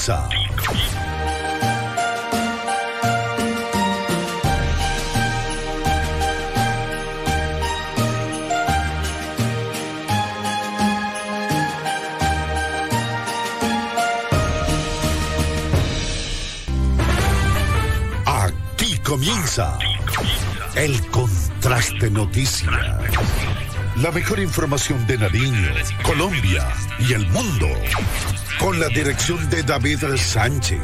comienza. comienza el contraste noticia. La mejor información de Nariño, Colombia y el mundo. Con la dirección de David Sánchez.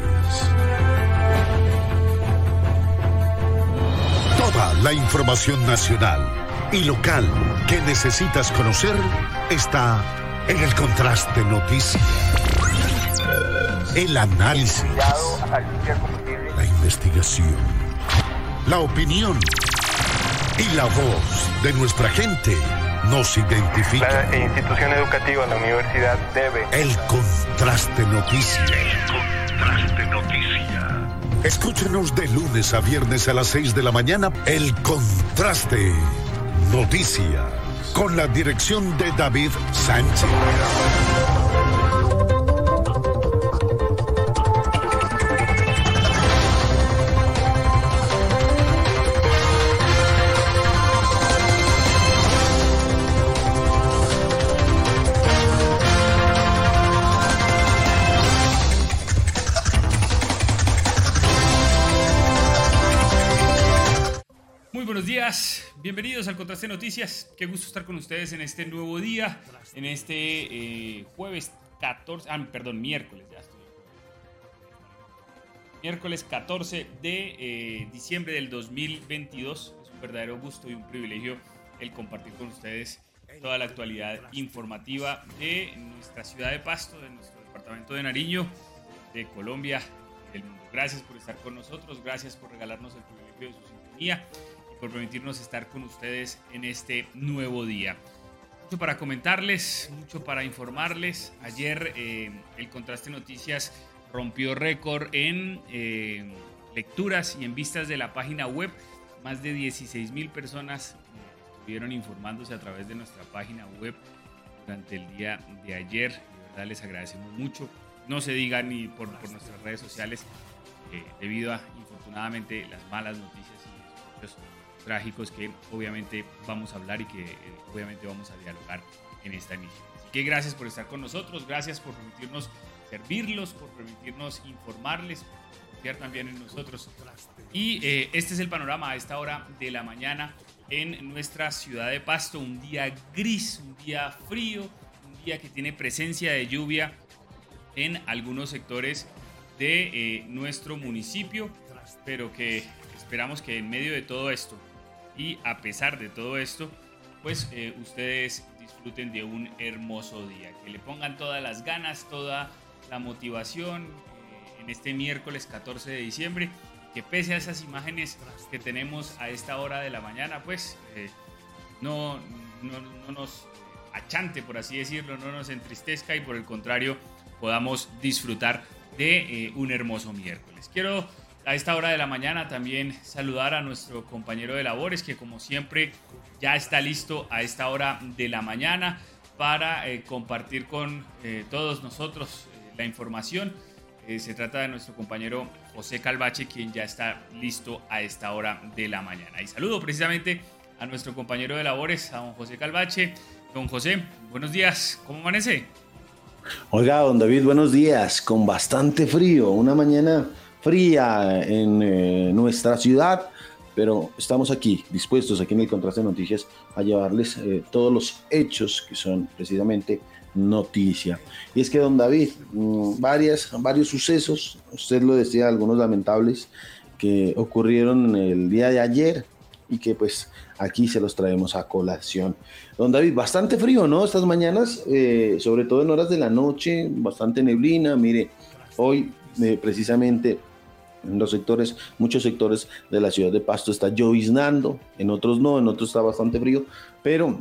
Toda la información nacional y local que necesitas conocer está en el contraste noticia. El análisis. La investigación la opinión y la voz de nuestra gente nos identifica. La institución educativa, la universidad debe. El contraste noticia. El contraste noticia. Escúchenos de lunes a viernes a las 6 de la mañana. El contraste noticia. Con la dirección de David Sánchez. Bienvenidos al Contraste Noticias. Qué gusto estar con ustedes en este nuevo día, en este eh, jueves 14, ah, perdón, miércoles, ya estoy. Miércoles 14 de eh, diciembre del 2022. Es un verdadero gusto y un privilegio el compartir con ustedes toda la actualidad informativa de nuestra ciudad de Pasto, de nuestro departamento de Nariño, de Colombia, del mundo. Gracias por estar con nosotros, gracias por regalarnos el privilegio de su sintonía por permitirnos estar con ustedes en este nuevo día. Mucho para comentarles, mucho para informarles. Ayer eh, el Contraste Noticias rompió récord en eh, lecturas y en vistas de la página web. Más de 16 mil personas estuvieron informándose a través de nuestra página web durante el día de ayer. De verdad les agradecemos mucho. No se diga ni por, nuestras redes sociales, eh, debido a, infortunadamente, las malas noticias y los trágicos que obviamente vamos a hablar y que eh, obviamente vamos a dialogar en esta emisión. Así que gracias por estar con nosotros, gracias por permitirnos servirlos, por permitirnos informarles, por confiar también en nosotros. Y eh, este es el panorama a esta hora de la mañana en nuestra ciudad de Pasto, un día gris, un día frío, un día que tiene presencia de lluvia en algunos sectores de eh, nuestro municipio, pero que esperamos que en medio de todo esto y a pesar de todo esto, pues eh, ustedes disfruten de un hermoso día, que le pongan todas las ganas, toda la motivación eh, en este miércoles 14 de diciembre, que pese a esas imágenes que tenemos a esta hora de la mañana, pues eh, no, no, nos achante, por así decirlo, no nos entristezca y por el contrario podamos disfrutar de un hermoso miércoles. Quiero a esta hora de la mañana también saludar a nuestro compañero de labores que como siempre ya está listo a esta hora de la mañana para eh, compartir con eh, todos nosotros eh, la información. se trata de nuestro compañero José Calvache, quien ya está listo a esta hora de la mañana. Y saludo precisamente a nuestro compañero de labores, a don José Calvache. Don José, buenos días, ¿cómo amanece? Oiga, don David, buenos días, con bastante frío, una mañana fría en eh, nuestra ciudad, pero estamos aquí, dispuestos aquí en el Contraste de Noticias a llevarles eh, todos los hechos que son precisamente noticia. Y es que, don David, mm, varias, varios sucesos, usted lo decía, algunos lamentables, que ocurrieron el día de ayer y que pues aquí se los traemos a colación. Don David, bastante frío, ¿no? Estas mañanas, eh, sobre todo en horas de la noche, bastante neblina. Mire, hoy eh, precisamente en los sectores, muchos sectores de la ciudad de Pasto está lloviznando, en otros no, en otros está bastante frío, pero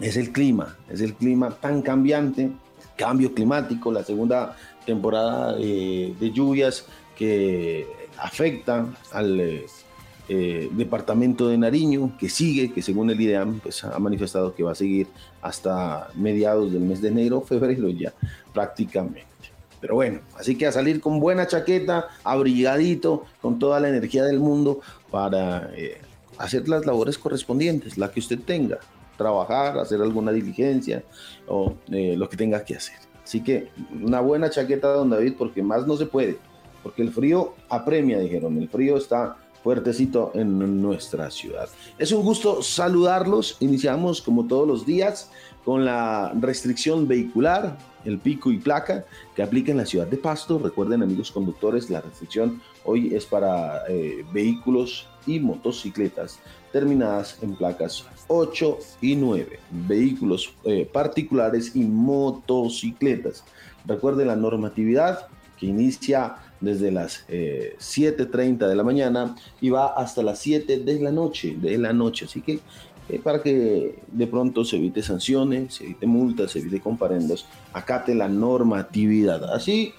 es el clima, es el clima tan cambiante, cambio climático, la segunda temporada eh, de lluvias que afecta al eh, eh, departamento de Nariño, que sigue, que según el IDEAM pues, ha manifestado que va a seguir hasta mediados del mes de enero, febrero ya prácticamente. Pero bueno, así que a salir con buena chaqueta, abrigadito, con toda la energía del mundo para hacer las labores correspondientes, la que usted tenga, trabajar, hacer alguna diligencia o lo que tenga que hacer. Así que una buena chaqueta, don David, porque más no se puede, porque el frío apremia, dijeron, el frío está fuertecito en nuestra ciudad. Es un gusto saludarlos. Iniciamos como todos los días con la restricción vehicular, el pico y placa que aplica en la ciudad de Pasto. Recuerden amigos conductores, la restricción hoy es para eh, vehículos y motocicletas terminadas en placas 8 y 9, vehículos eh, particulares y motocicletas. Recuerde la normatividad que inicia desde las 7.30 eh, de la mañana y va hasta las 7 de la noche, de la noche. Así que eh, para que de pronto se evite sanciones, se evite multas, se evite comparendos, acate la normatividad. Así,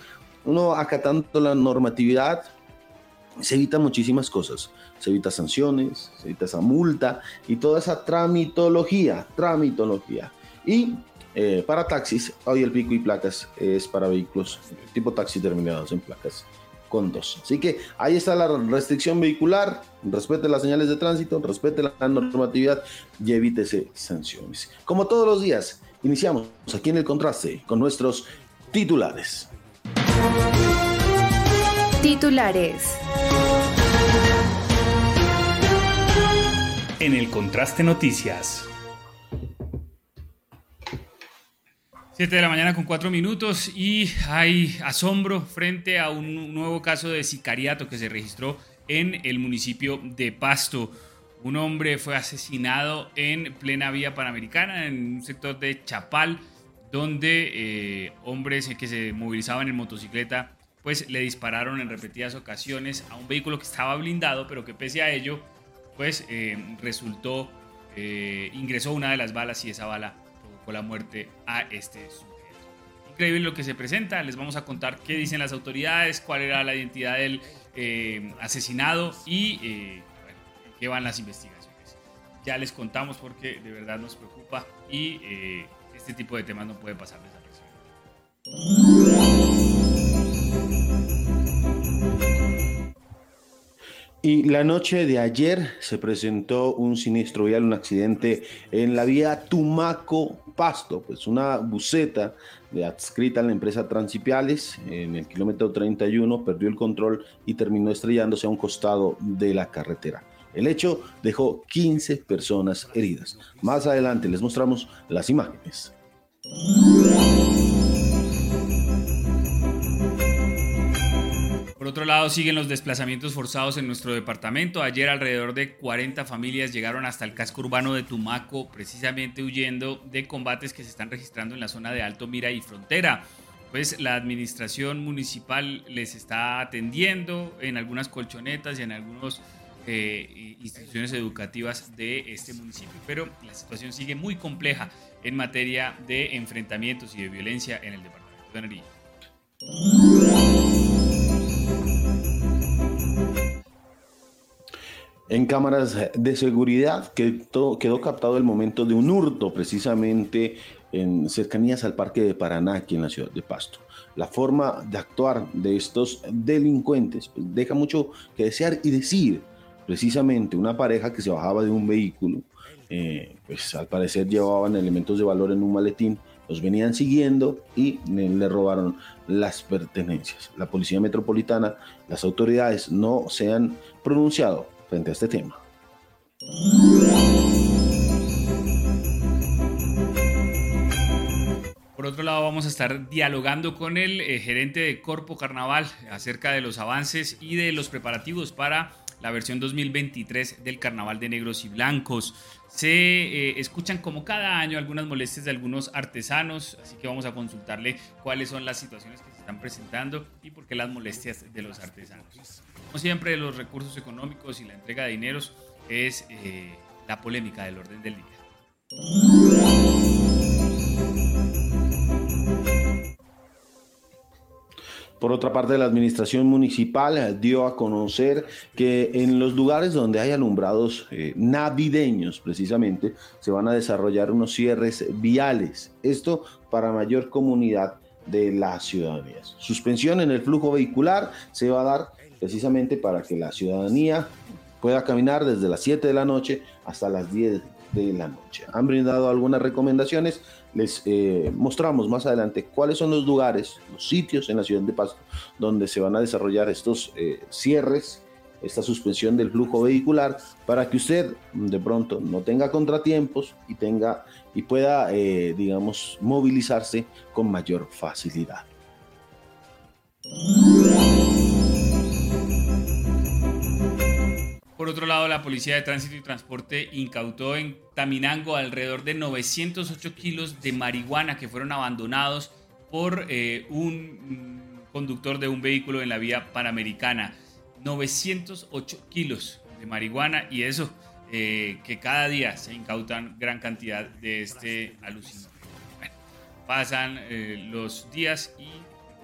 uno acatando la normatividad, se evita muchísimas cosas. Se evita sanciones, se evita esa multa y toda esa tramitología, tramitología. Y eh, para taxis, hoy el pico y placas es para vehículos tipo taxi terminados en placas con dos. Así que ahí está la restricción vehicular. Respete las señales de tránsito, respete la normatividad y evítese sanciones. Como todos los días, iniciamos aquí en el contraste con nuestros titulares. Titulares. En el Contraste Noticias. 7 de la mañana con 4 minutos y hay asombro frente a un nuevo caso de sicariato que se registró en el municipio de Pasto. Un hombre fue asesinado en plena vía panamericana, en un sector de Chapal, donde eh, hombres que se movilizaban en motocicleta pues le dispararon en repetidas ocasiones a un vehículo que estaba blindado, pero que pese a ello, pues eh, resultó, eh, ingresó una de las balas y esa bala provocó la muerte a este sujeto. Increíble lo que se presenta, les vamos a contar qué dicen las autoridades, cuál era la identidad del eh, asesinado y bueno, qué van las investigaciones. Ya les contamos porque de verdad nos preocupa y este tipo de temas no puede pasar desapercibido. Y la noche de ayer se presentó un siniestro vial, un accidente en la vía Tumaco-Pasto, pues una buceta de adscrita a la empresa Transipiales en el kilómetro 31 perdió el control y terminó estrellándose a un costado de la carretera. El hecho dejó 15 personas heridas. Más adelante les mostramos las imágenes. Otro lado, siguen los desplazamientos forzados en nuestro departamento. Ayer alrededor de 40 familias llegaron hasta el casco urbano de Tumaco, precisamente huyendo de combates que se están registrando en la zona de Alto Mira y Frontera. Pues la administración municipal les está atendiendo en algunas colchonetas y en algunas eh, instituciones educativas de este municipio. Pero la situación sigue muy compleja en materia de enfrentamientos y de violencia en el departamento de Nariño. En cámaras de seguridad quedó, quedó captado el momento de un hurto precisamente en cercanías al Parque de Paraná, aquí en la ciudad de Pasto. La forma de actuar de estos delincuentes pues, deja mucho que desear y decir. Precisamente una pareja que se bajaba de un vehículo, eh, pues al parecer llevaban elementos de valor en un maletín, los venían siguiendo y le robaron las pertenencias. La Policía Metropolitana, las autoridades no se han pronunciado frente este tema. Por otro lado, vamos a estar dialogando con el eh, gerente de Corpo Carnaval acerca de los avances y de los preparativos para la versión 2023 del Carnaval de Negros y Blancos. Se eh, escuchan como cada año algunas molestias de algunos artesanos, así que vamos a consultarle cuáles son las situaciones que se están presentando y por qué las molestias de los artesanos. Como siempre, los recursos económicos y la entrega de dineros es eh, la polémica del orden del día. Por otra parte, la administración municipal dio a conocer que en los lugares donde hay alumbrados eh, navideños, precisamente, se van a desarrollar unos cierres viales. Esto para mayor comunidad de las ciudadanías. Suspensión en el flujo vehicular se va a dar precisamente para que la ciudadanía pueda caminar desde las 7 de la noche hasta las 10 de la noche. Han brindado algunas recomendaciones les eh, mostramos más adelante cuáles son los lugares, los sitios en la ciudad de Pasto donde se van a desarrollar estos eh, cierres, esta suspensión del flujo vehicular, para que usted de pronto no tenga contratiempos y tenga y pueda, eh, digamos, movilizarse con mayor facilidad. Por otro lado, la Policía de Tránsito y Transporte incautó en Taminango alrededor de 908 kilos de marihuana que fueron abandonados por eh, un conductor de un vehículo en la vía panamericana. 908 kilos de marihuana y eso, eh, que cada día se incautan gran cantidad de este alucinógeno. pasan eh, los días y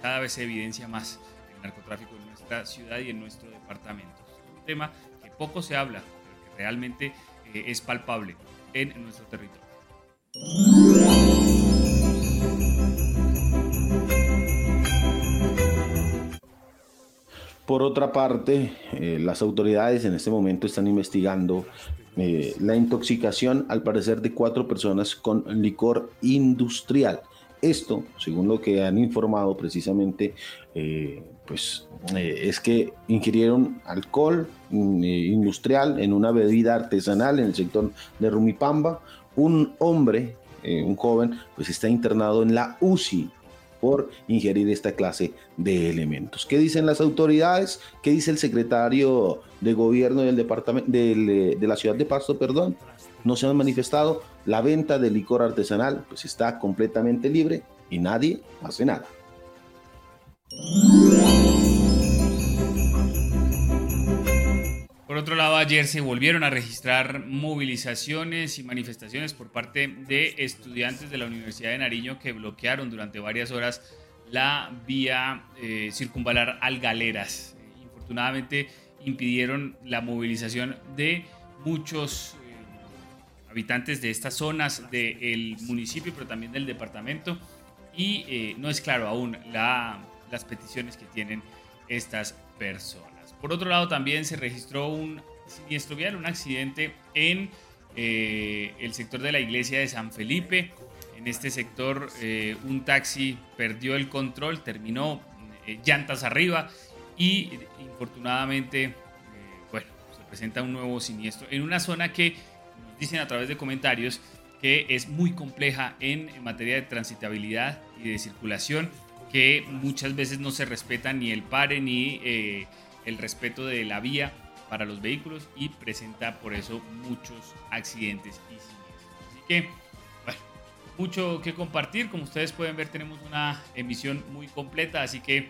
cada vez se evidencia más el narcotráfico en nuestra ciudad y en nuestro departamento. Es un tema poco se habla, pero que realmente eh, es palpable en nuestro territorio. Por otra parte, eh, las autoridades en este momento están investigando eh, la intoxicación, al parecer, de cuatro personas con licor industrial. Esto, según lo que han informado precisamente, pues es que ingirieron alcohol, Mm, eh, industrial, en una bebida artesanal en el sector de Rumipamba. Un hombre, eh, un joven, pues está internado en la UCI por ingerir esta clase de elementos. ¿Qué dicen las autoridades? ¿Qué dice el secretario de gobierno del departamento de la ciudad de Pasto, perdón? No se han manifestado. La venta de licor artesanal pues está completamente libre y nadie hace nada. Por otro lado, ayer se volvieron a registrar movilizaciones y manifestaciones por parte de estudiantes de la Universidad de Nariño que bloquearon durante varias horas la vía eh, circunvalar al Galeras. infortunadamente impidieron la movilización de muchos eh, habitantes de estas zonas del municipio, pero también del departamento. Y eh, no es claro aún las peticiones que tienen estas personas. Por otro lado, también se registró un siniestro vial, un accidente en eh, el sector de la iglesia de San Felipe. En este sector, eh, un taxi perdió el control, terminó eh, llantas arriba y infortunadamente, bueno, se presenta un nuevo siniestro en una zona que dicen a través de comentarios que es muy compleja en materia de transitabilidad y de circulación, que muchas veces no se respeta ni el pare ni el respeto de la vía para los vehículos y presenta por eso muchos accidentes y siniestros. Así que, bueno, mucho que compartir. Como ustedes pueden ver, tenemos una emisión muy completa, así que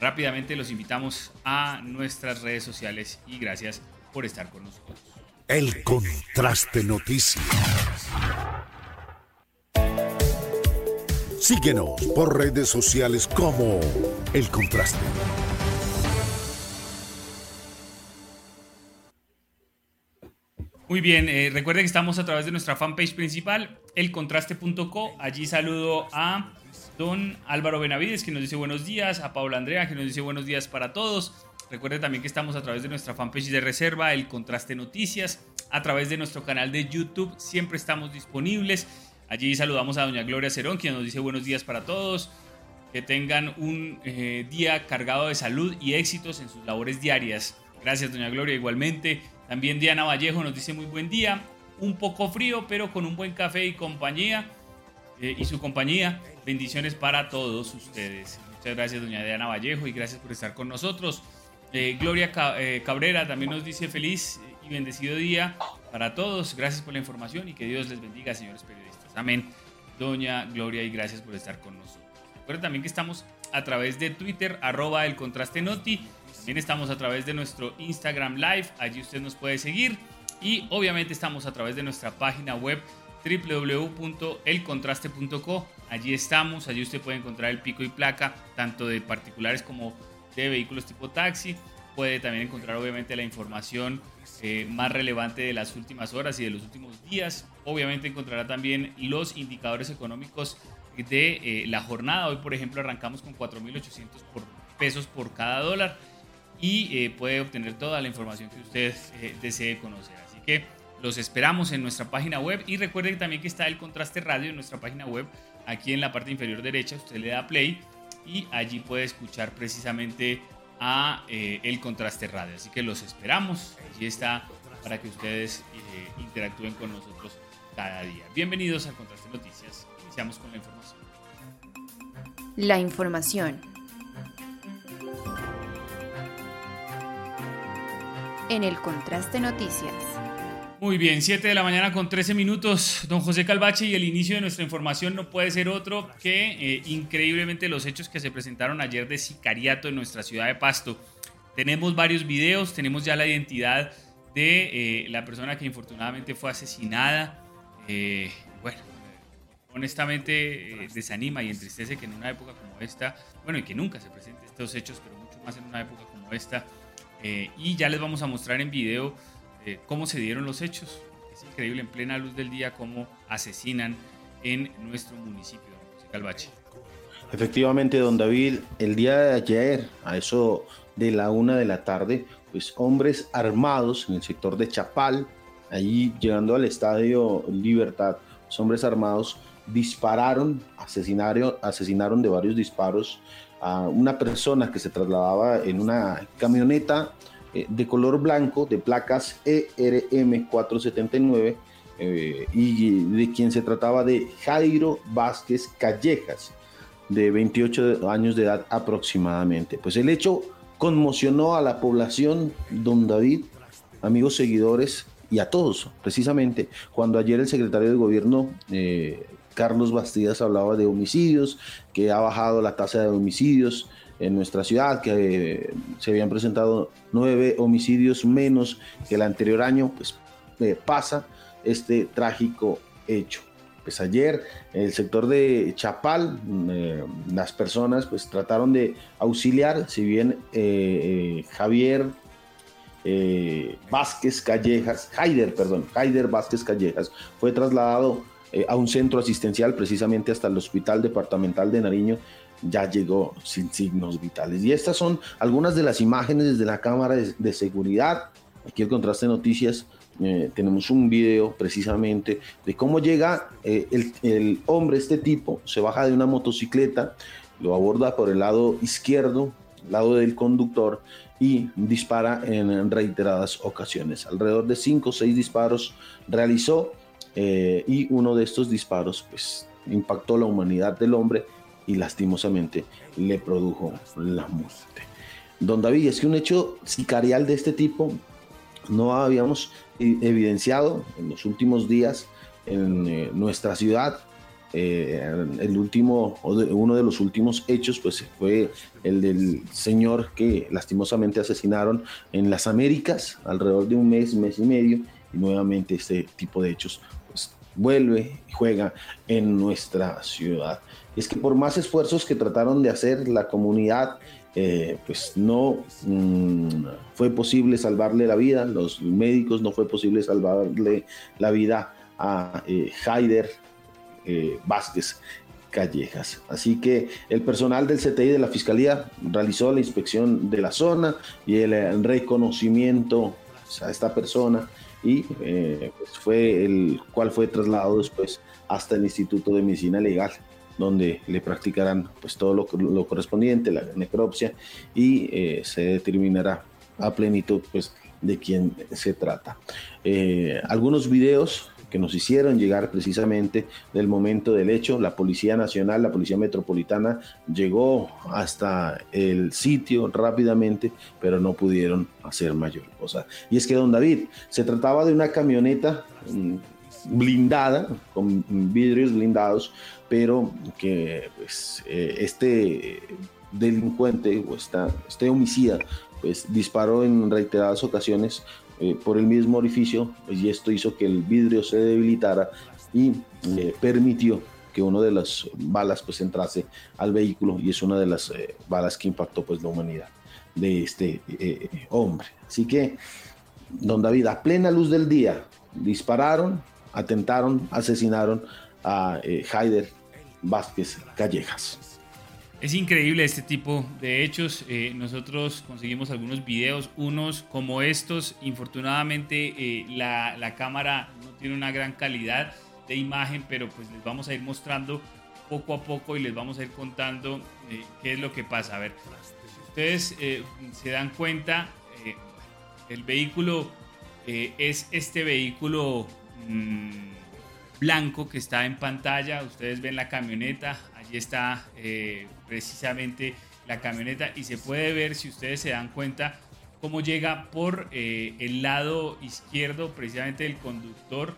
rápidamente los invitamos a nuestras redes sociales y gracias por estar con nosotros. El Contraste Noticias. Síguenos por redes sociales como El Contraste. Muy bien, eh, recuerden que estamos a través de nuestra fanpage principal, elcontraste.co. Allí saludo a don Álvaro Benavides, que nos dice buenos días, a Paula Andrea, que nos dice buenos días para todos. Recuerden también que estamos a través de nuestra fanpage de reserva, El Contraste Noticias, a través de nuestro canal de YouTube, siempre estamos disponibles. Allí saludamos a doña Gloria Cerón, quien nos dice buenos días para todos. Que tengan un eh, día cargado de salud y éxitos en sus labores diarias. Gracias, doña Gloria, igualmente. También Diana Vallejo nos dice muy buen día, un poco frío, pero con un buen café y compañía. Eh, y su compañía. Bendiciones para todos ustedes. Muchas gracias, doña Diana Vallejo, y gracias por estar con nosotros. Eh, Gloria eh, Cabrera también nos dice feliz y bendecido día para todos. Gracias por la información y que Dios les bendiga, señores periodistas. Amén. Doña Gloria, y gracias por estar con nosotros. Recuerden también que estamos a través de Twitter, arroba el contraste noti. También estamos a través de nuestro Instagram Live, allí usted nos puede seguir. Y obviamente estamos a través de nuestra página web www.elcontraste.co. Allí estamos, allí usted puede encontrar el pico y placa, tanto de particulares como de vehículos tipo taxi. Puede también encontrar obviamente la información eh, más relevante de las últimas horas y de los últimos días. Obviamente encontrará también los indicadores económicos de eh, la jornada. Hoy, por ejemplo, arrancamos con 4.800 pesos por cada dólar y eh, puede obtener toda la información que usted desee conocer. Así que los esperamos en nuestra página web y recuerden también que está el contraste radio en nuestra página web. Aquí en la parte inferior derecha usted le da play y allí puede escuchar precisamente a eh, el contraste radio. Así que los esperamos. Allí está para que ustedes eh, interactúen con nosotros cada día. Bienvenidos al Contraste Noticias. Iniciamos con la información. La información. En el Contraste Noticias. Muy bien, 7 de la mañana con 13 minutos, don José Calvache, y el inicio de nuestra información no puede ser otro que eh, increíblemente los hechos que se presentaron ayer de sicariato en nuestra ciudad de Pasto. Tenemos varios videos, tenemos ya la identidad de eh, la persona que infortunadamente fue asesinada. Eh, bueno, honestamente desanima y entristece que en una época como esta, bueno, y que nunca se presenten estos hechos, pero mucho más en una época como esta. y ya les vamos a mostrar en video cómo se dieron los hechos. Es increíble en plena luz del día cómo asesinan en nuestro municipio, Calvache. Efectivamente, don David, el día de ayer, a eso de la una de la tarde, pues hombres armados en el sector de Chapal, allí llegando al estadio Libertad, los hombres armados dispararon, asesinaron, asesinaron de varios disparos a una persona que se trasladaba en una camioneta eh, de color blanco, de placas ERM 479, eh, y de quien se trataba de Jairo Vázquez Callejas, de 28 años de edad aproximadamente. Pues el hecho conmocionó a la población, don David, amigos seguidores y a todos, precisamente, cuando ayer el secretario de gobierno, eh, Carlos Bastidas, hablaba de homicidios, que ha bajado la tasa de homicidios, en nuestra ciudad, que eh, se habían presentado nueve homicidios menos que el anterior año, pues eh, pasa este trágico hecho. Pues ayer en el sector de Chapal, eh, las personas pues trataron de auxiliar, si bien Javier Vázquez Callejas, Haider, perdón, Haider Vázquez Callejas fue trasladado a un centro asistencial precisamente hasta el Hospital Departamental de Nariño ya llegó sin signos vitales. Y estas son algunas de las imágenes desde la cámara de, seguridad. Aquí el contraste noticias. Eh, tenemos un video precisamente de cómo llega eh, el, hombre, este tipo, se baja de una motocicleta, lo aborda por el lado izquierdo, lado del conductor, y dispara en reiteradas ocasiones. Alrededor de 5 o 6 disparos realizó eh, y uno de estos disparos pues impactó la humanidad del hombre y lastimosamente le produjo la muerte. Don David, es que un hecho sicarial de este tipo no habíamos evidenciado en los últimos días en eh, nuestra ciudad. Eh, el último, uno de los últimos hechos, pues fue el del señor que lastimosamente asesinaron en las Américas, alrededor de un mes, mes y medio, y nuevamente este tipo de hechos pues, vuelve y juega en nuestra ciudad es que por más esfuerzos que trataron de hacer la comunidad, eh, pues no mm, fue posible salvarle la vida, los médicos no fue posible salvarle la vida a eh, Haider eh, Vázquez Callejas. Así que el personal del CTI de la Fiscalía realizó la inspección de la zona y el reconocimiento a esta persona y pues fue el cual fue trasladado después hasta el Instituto de Medicina Legal donde le practicarán pues todo lo, lo correspondiente, la necropsia, y eh, se determinará a plenitud pues de quién se trata. Eh, algunos videos que nos hicieron llegar precisamente del momento del hecho. La Policía Nacional, la Policía Metropolitana llegó hasta el sitio rápidamente, pero no pudieron hacer mayor cosa. Y es que, don David, se trataba de una camioneta mm, blindada, con vidrios blindados, pero que pues, eh, este delincuente o esta, este homicida pues disparó en reiteradas ocasiones eh, por el mismo orificio pues, y esto hizo que el vidrio se debilitara y eh, permitió que una de las balas pues entrase al vehículo y es una de las balas que impactó pues la humanidad de este hombre. Así que, don David, a plena luz del día, dispararon, atentaron, asesinaron a eh, Haider Vázquez Callejas. Es increíble este tipo de hechos. Eh, nosotros conseguimos algunos videos, unos como estos. Infortunadamente eh, la, la, cámara no tiene una gran calidad de imagen, pero pues les vamos a ir mostrando poco a poco y les vamos a ir contando qué es lo que pasa. A ver, ustedes se dan cuenta, el vehículo es este vehículo Mm, blanco que está en pantalla. Ustedes ven la camioneta, allí está eh, precisamente la camioneta y se puede ver, si ustedes se dan cuenta, cómo llega por eh, el lado izquierdo precisamente del conductor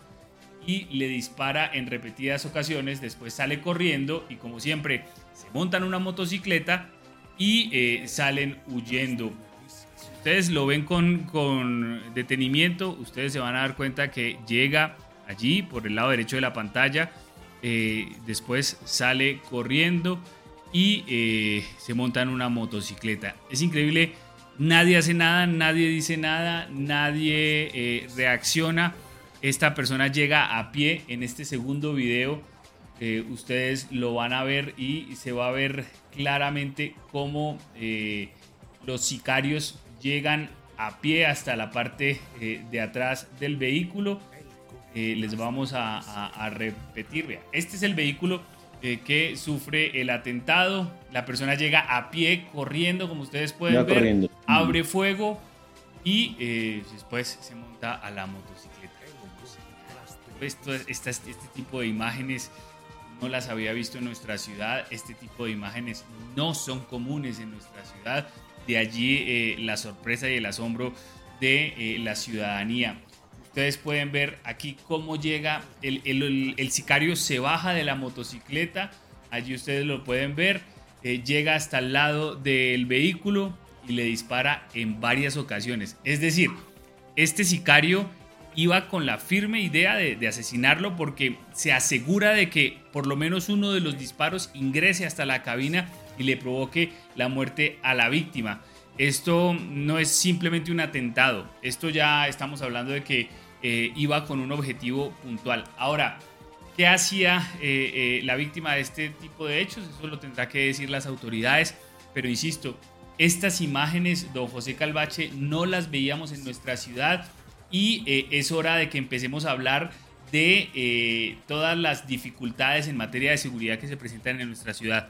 y le dispara en repetidas ocasiones, después sale corriendo y como siempre se montan una motocicleta y eh, salen huyendo. Ustedes lo ven con, con detenimiento, ustedes se van a dar cuenta que llega allí por el lado derecho de la pantalla, eh, después sale corriendo y eh, se monta en una motocicleta. Es increíble, nadie hace nada, nadie dice nada, nadie eh, reacciona. Esta persona llega a pie en este segundo video. ustedes lo van a ver y se va a ver claramente cómo los sicarios llegan a pie hasta la parte de atrás del vehículo eh, les vamos a, repetir. este es el vehículo eh, que sufre el atentado. La persona llega a pie, corriendo, como ustedes pueden ver, abre fuego y eh, después se monta a la motocicleta. Esto, este tipo de imágenes no las había visto en nuestra ciudad. Este tipo de imágenes no son comunes en nuestra ciudad. De allí la sorpresa y el asombro de la ciudadanía. Ustedes pueden ver aquí cómo llega el, el, sicario, se baja de la motocicleta, allí ustedes lo pueden ver, eh, llega hasta el lado del vehículo y le dispara en varias ocasiones. Es decir, este sicario iba con la firme idea de, de, asesinarlo porque se asegura de que por lo menos uno de los disparos ingrese hasta la cabina y le provoque la muerte a la víctima. Esto no es simplemente un atentado, esto ya estamos hablando de que eh, iba con un objetivo puntual. Ahora, ¿qué hacía eh, eh, la víctima de este tipo de hechos? Eso lo tendrá que decir las autoridades, pero insisto, estas imágenes, don José Calvache, no las veíamos en nuestra ciudad y es hora de que empecemos a hablar de todas las dificultades en materia de seguridad que se presentan en nuestra ciudad.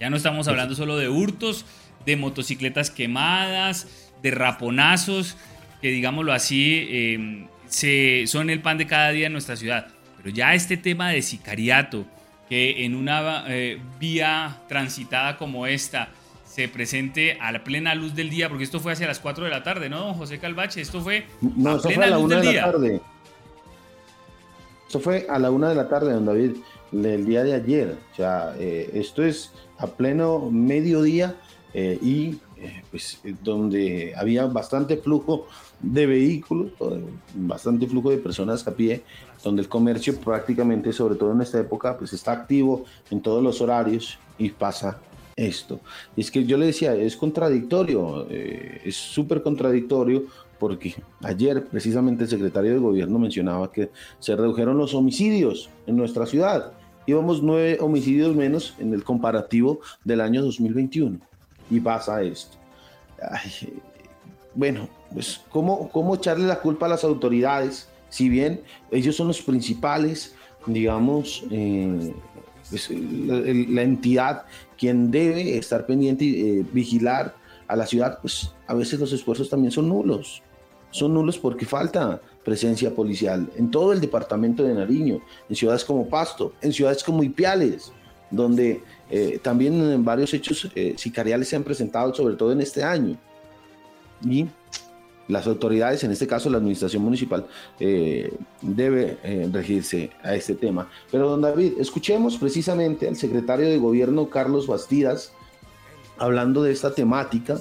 Ya no estamos hablando solo de hurtos, de motocicletas quemadas, de raponazos, que digámoslo así, se, son el pan de cada día en nuestra ciudad. Pero ya este tema de sicariato, que en una eh, vía transitada como esta se presente a la plena luz del día, porque esto fue hacia las 4 de la tarde, ¿no, José Calvache? Esto fue no, a plena fue a la luz del de la Tarde. Esto fue a la una de la tarde, don David, el día de ayer. O sea, eh, esto es a pleno mediodía eh, y pues donde había bastante flujo de vehículos, bastante flujo de personas a pie, donde el comercio prácticamente, sobre todo en esta época, pues está activo en todos los horarios y pasa esto. Y es que yo le decía, es contradictorio, eh, es súper contradictorio porque ayer precisamente el secretario de gobierno mencionaba que se redujeron los homicidios en nuestra ciudad. Íbamos nueve homicidios menos en el comparativo del año 2021 y pasa esto. bueno, pues, ¿cómo, ¿cómo echarle la culpa a las autoridades? Si bien ellos son los principales, digamos, eh, pues, la, entidad quien debe estar pendiente y eh, vigilar a la ciudad, pues a veces los esfuerzos también son nulos. Son nulos porque falta, presencia policial en todo el departamento de Nariño, en ciudades como Pasto, en ciudades como Ipiales, donde eh, también varios hechos eh, sicariales se han presentado, sobre todo en este año. Y las autoridades, en este caso la administración municipal, eh, debe regirse a este tema. Pero don David, escuchemos precisamente al secretario de gobierno Carlos Bastidas hablando de esta temática,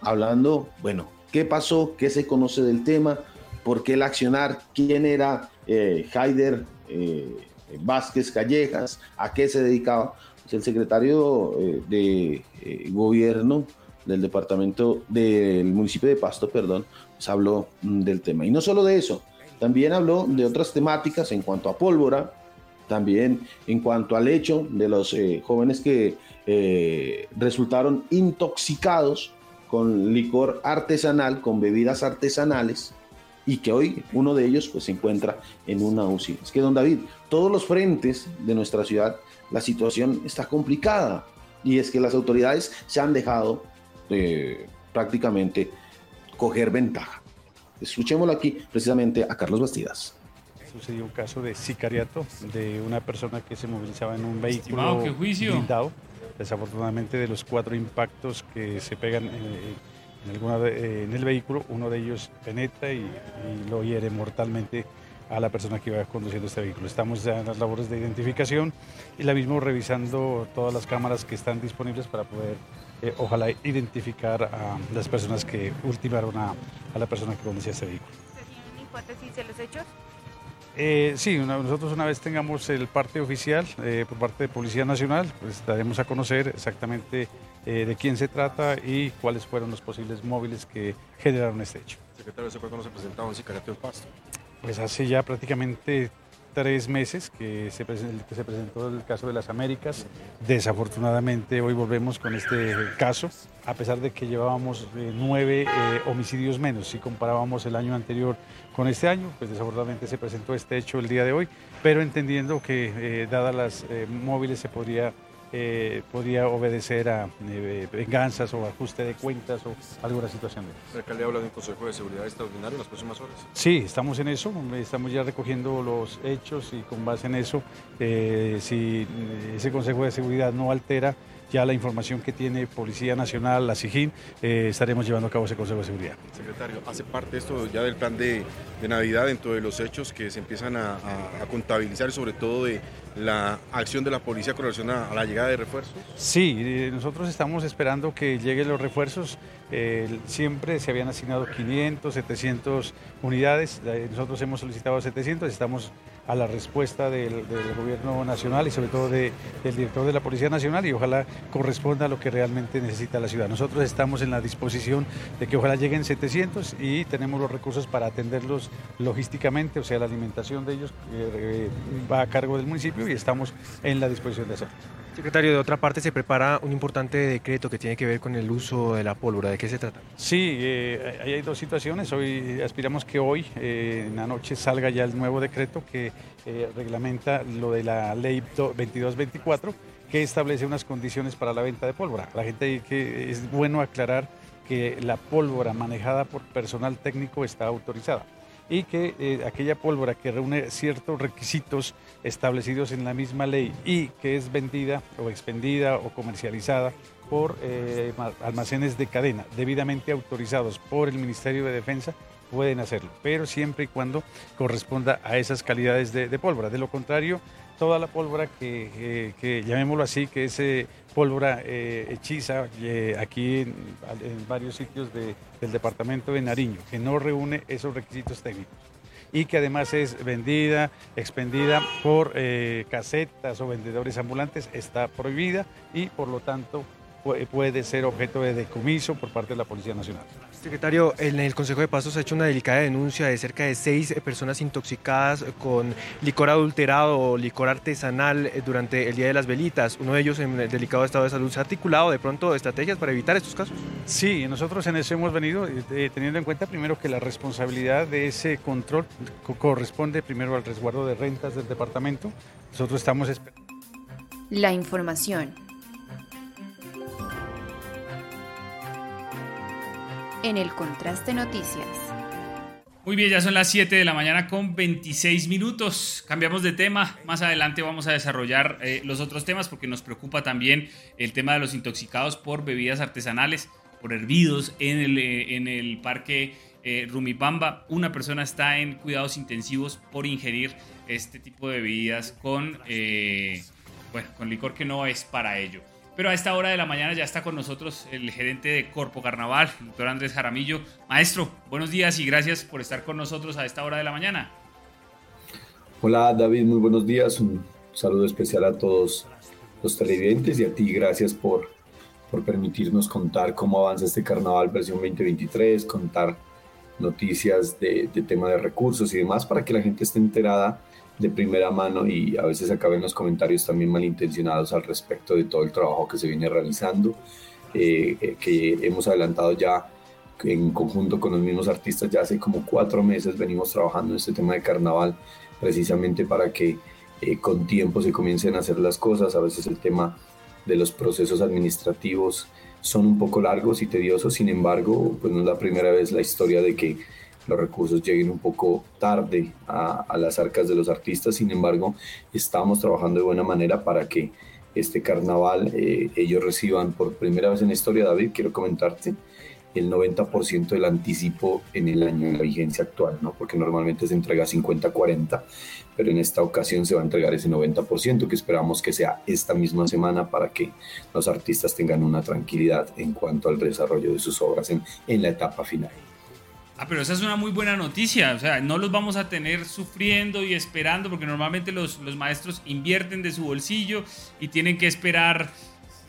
hablando, bueno, qué pasó, qué se conoce del tema, por qué el accionar, quién era Haider Vázquez Callejas, a qué se dedicaba. Pues el secretario eh, de eh, gobierno del departamento del municipio de Pasto, perdón, pues habló mm, del tema. Y no solo de eso, también habló de otras temáticas en cuanto a pólvora, también en cuanto al hecho de los eh, jóvenes que resultaron intoxicados con licor artesanal, con bebidas artesanales, y que hoy uno de ellos pues se encuentra en una UCI. Es que, don David, todos los frentes de nuestra ciudad, la situación está complicada y es que las autoridades se han dejado eh, prácticamente coger ventaja. Escuchémoslo aquí precisamente a Carlos Bastidas. Sucedió un caso de sicariato de una persona que se movilizaba en un vehículo blindado. Desafortunadamente de los cuatro impactos que se pegan en, el vehículo, uno de ellos penetra y, lo hiere mortalmente a la persona que iba conduciendo este vehículo. Estamos ya en las labores de identificación y la misma revisando todas las cámaras que están disponibles para poder, eh, ojalá, identificar a las personas que ultimaron a, la persona que conducía este vehículo. ¿Tiene hipótesis de los hechos? Eh, sí, nosotros una vez tengamos el parte oficial por parte de Policía Nacional, pues daremos a conocer exactamente eh, de quién se trata y cuáles fueron los posibles móviles que generaron este hecho. Secretario, ¿se fue cuando se presentaba un sicariato en Pasto? Pues hace ya prácticamente tres meses que se, presentó el caso de las Américas. Desafortunadamente hoy volvemos con este caso, a pesar de que llevábamos eh, nueve eh, homicidios menos. Si comparábamos el año anterior con este año, pues desafortunadamente se presentó este hecho el día de hoy, pero entendiendo que dadas las móviles se podría eh, podría obedecer a eh, venganzas o ajuste de cuentas o alguna situación ¿El alcalde habla de un Consejo de Seguridad extraordinario en las próximas horas? Sí, estamos en eso, estamos ya recogiendo los hechos y con base en eso, eh, si ese Consejo de Seguridad no altera ya la información que tiene Policía Nacional, la SIGIN, estaremos llevando a cabo ese Consejo de Seguridad. Secretario, ¿hace parte esto ya del plan de, Navidad dentro de los hechos que se empiezan a, a contabilizar y sobre todo de la acción de la policía con relación a, la llegada de refuerzos? Sí, eh, nosotros estamos esperando que lleguen los refuerzos. Eh, siempre se habían asignado 500, 700 unidades. Eh, nosotros hemos solicitado 700. Estamos a la respuesta del, gobierno nacional y sobre todo del director de la Policía Nacional y ojalá corresponda a lo que realmente necesita la ciudad. Nosotros estamos en la disposición de que ojalá lleguen 700 y tenemos los recursos para atenderlos logísticamente, o sea, la alimentación de ellos va a cargo del municipio y estamos en la disposición de hacerlo. Secretario, de otra parte se prepara un importante decreto que tiene que ver con el uso de la pólvora. ¿De qué se trata? Sí, eh, hay dos situaciones. Hoy aspiramos que hoy eh, en la noche salga ya el nuevo decreto que eh, reglamenta lo de la ley 2224 que establece unas condiciones para la venta de pólvora. La gente que es bueno aclarar que la pólvora manejada por personal técnico está autorizada y que aquella pólvora que reúne ciertos requisitos establecidos en la misma ley y que es vendida o expendida o comercializada por eh, almacenes de cadena debidamente autorizados por el Ministerio de Defensa pueden hacerlo, pero siempre y cuando corresponda a esas calidades de, pólvora. De lo contrario, toda la pólvora que, llamémoslo así, que es eh, pólvora hechiza aquí en, varios sitios de, del departamento de Nariño, que no reúne esos requisitos técnicos y que además es vendida, expendida por eh, casetas o vendedores ambulantes, está prohibida y por lo tanto puede ser objeto de decomiso por parte de la Policía Nacional. Secretario, en el Consejo de Pasos ha hecho una delicada denuncia de cerca de seis personas intoxicadas con licor adulterado o licor artesanal eh, durante el Día de las Velitas. Uno de ellos en delicado estado de salud. ¿Se ha articulado de pronto estrategias para evitar estos casos? Sí, nosotros en eso hemos venido eh, teniendo en cuenta primero que la responsabilidad de ese control corresponde primero al resguardo de rentas del departamento. Nosotros estamos esperando. La información en el Contraste Noticias. Muy bien, ya son las 7 de la mañana con 26 minutos. Cambiamos de tema. Más adelante vamos a desarrollar eh, los otros temas porque nos preocupa también el tema de los intoxicados por bebidas artesanales, por hervidos en el, eh, parque eh, Rumipamba. Una persona está en cuidados intensivos por ingerir este tipo de bebidas con, bueno, con licor que no es para ello. Pero a esta hora de la mañana ya está con nosotros el gerente de Corpo Carnaval, el doctor Andrés Jaramillo. Maestro, buenos días y gracias por estar con nosotros a esta hora de la mañana. Hola David, muy buenos días. Un saludo especial a todos los televidentes y a ti gracias por, por permitirnos contar cómo avanza este carnaval versión 2023, contar noticias de, de tema de recursos y demás para que la gente esté enterada de primera mano y a veces acaben los comentarios también malintencionados al respecto de todo el trabajo que se viene realizando, eh, eh, que hemos adelantado ya en conjunto con los mismos artistas, ya hace como cuatro meses venimos trabajando en este tema de carnaval precisamente para que eh, con tiempo se comiencen a hacer las cosas, a veces el tema de los procesos administrativos son un poco largos y tediosos, sin embargo, pues no es la primera vez la historia de que los recursos lleguen un poco tarde a, las arcas de los artistas, sin embargo, estamos trabajando de buena manera para que este carnaval eh, ellos reciban por primera vez en la historia, David, quiero comentarte, el 90% del anticipo en el año, en la vigencia actual, ¿no? porque normalmente se entrega 50-40, pero en esta ocasión se va a entregar ese 90% que esperamos que sea esta misma semana para que los artistas tengan una tranquilidad en cuanto al desarrollo de sus obras en, en la etapa final. Ah, pero esa es una muy buena noticia. O sea, no los vamos a tener sufriendo y esperando, porque normalmente los, los maestros invierten de su bolsillo y tienen que esperar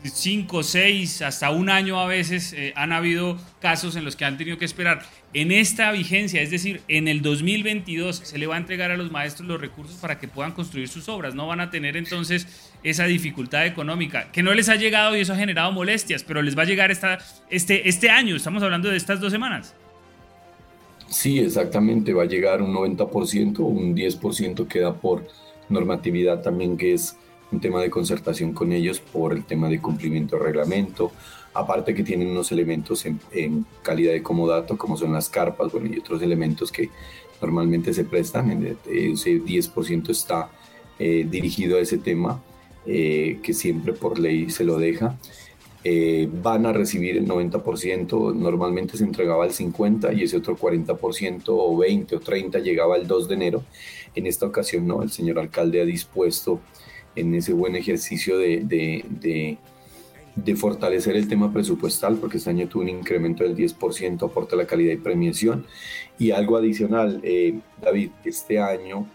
5, 6, hasta un año a veces. Eh, han habido casos en los que han tenido que esperar. En esta vigencia, es decir, en el 2022, se le va a entregar a los maestros los recursos para que puedan construir sus obras. No van a tener entonces esa dificultad económica, que no les ha llegado y eso ha generado molestias, pero les va a llegar esta, este, este año. Estamos hablando de estas dos semanas. Sí, exactamente, va a llegar un 90%, un 10% queda por normatividad también, que es un tema de concertación con ellos por el tema de cumplimiento de reglamento, aparte que tienen unos elementos en, calidad de comodato, como son las carpas, bueno, y otros elementos que normalmente se prestan, ese 10% está eh, dirigido a ese tema, eh, que siempre por ley se lo deja. Eh, van a recibir el 90%, normalmente se entregaba el 50% y ese otro 40% o 20 o 30 llegaba el 2 de enero. En esta ocasión no, el señor alcalde ha dispuesto en ese buen ejercicio de, fortalecer el tema presupuestal, porque este año tuvo un incremento del 10%, aporta la calidad y premiación. Y algo adicional, eh, David, este año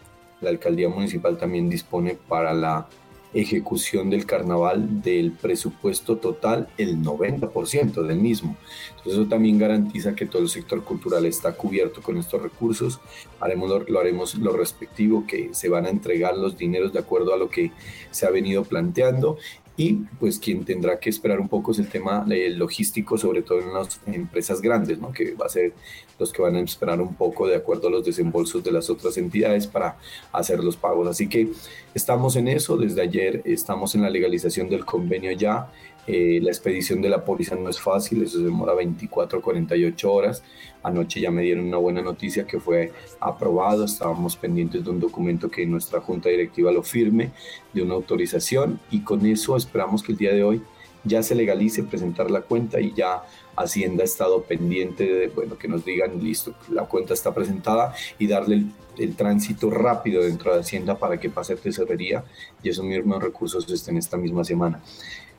la alcaldía municipal también dispone para la ejecución del carnaval del presupuesto total el 90% del mismo. Entonces eso también garantiza que todo el sector cultural está cubierto con estos recursos. Haremos lo, lo, haremos lo respectivo, que se van a entregar los dineros de acuerdo a lo que se ha venido planteando y pues quien tendrá que esperar un poco es el tema logístico, sobre todo en las empresas grandes, ¿no? que va a ser los que van a esperar un poco de acuerdo a los desembolsos de las otras entidades para hacer los pagos. Así que estamos en eso, desde ayer estamos en la legalización del convenio ya, eh, la expedición de la póliza no es fácil, eso se demora 24 48 horas. Anoche ya me dieron una buena noticia que fue aprobado, estábamos pendientes de un documento que nuestra junta directiva lo firme, de una autorización y con eso esperamos que el día de hoy ya se legalice presentar la cuenta y ya Hacienda ha estado pendiente de, bueno, que nos digan, listo, la cuenta está presentada y darle el, tránsito rápido dentro de Hacienda para que pase tesorería y esos mismos recursos estén esta misma semana.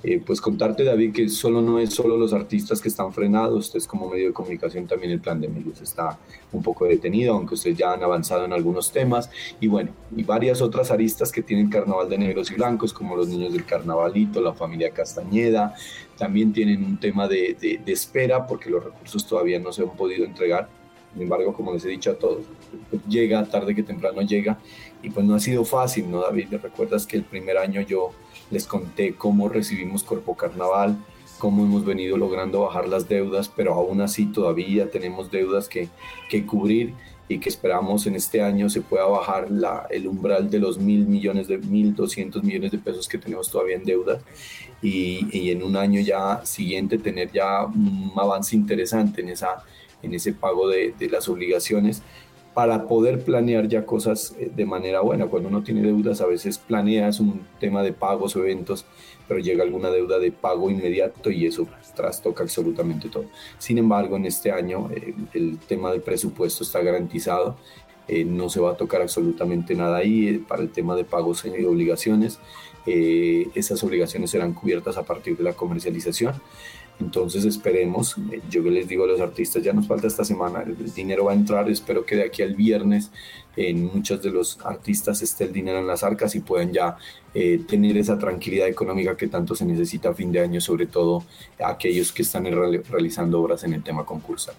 Eh, pues contarte, David, que solo no es solo los artistas que están frenados, ustedes como medio de comunicación también el plan de medios está un poco detenido, aunque ustedes ya han avanzado en algunos temas, y bueno, y varias otras aristas que tienen carnaval de negros y blancos, como los niños del carnavalito, la familia Castañeda, también tienen un tema de, de, espera porque los recursos todavía no se han podido entregar, sin embargo, como les he dicho a todos, llega tarde que temprano llega, y pues no ha sido fácil, ¿no, David? ¿Recuerdas que el primer año yo les conté cómo recibimos Corpo Carnaval, cómo hemos venido logrando bajar las deudas, pero aún así todavía tenemos deudas que, que cubrir y que esperamos en este año se pueda bajar la, el umbral de los mil millones de mil doscientos millones de pesos que tenemos todavía en deuda. Y, y, en un año ya siguiente tener ya un avance interesante en, esa, en ese pago de, de las obligaciones para poder planear ya cosas eh, de manera buena. Cuando uno tiene deudas, a veces planeas un tema de pagos o eventos, pero llega alguna deuda de pago inmediato y eso trastoca absolutamente todo. Sin embargo, en este año eh, el tema del presupuesto está garantizado, eh, no se va a tocar absolutamente nada ahí para el tema de pagos y obligaciones. esas obligaciones serán cubiertas a partir de la comercialización. Entonces esperemos, eh, yo les digo a los artistas, ya nos falta esta semana, el dinero va a entrar, espero que de aquí al viernes en muchos de los artistas esté el dinero en las arcas y puedan ya eh, tener esa tranquilidad económica que tanto se necesita a fin de año, sobre todo aquellos que están realizando obras en el tema concursal.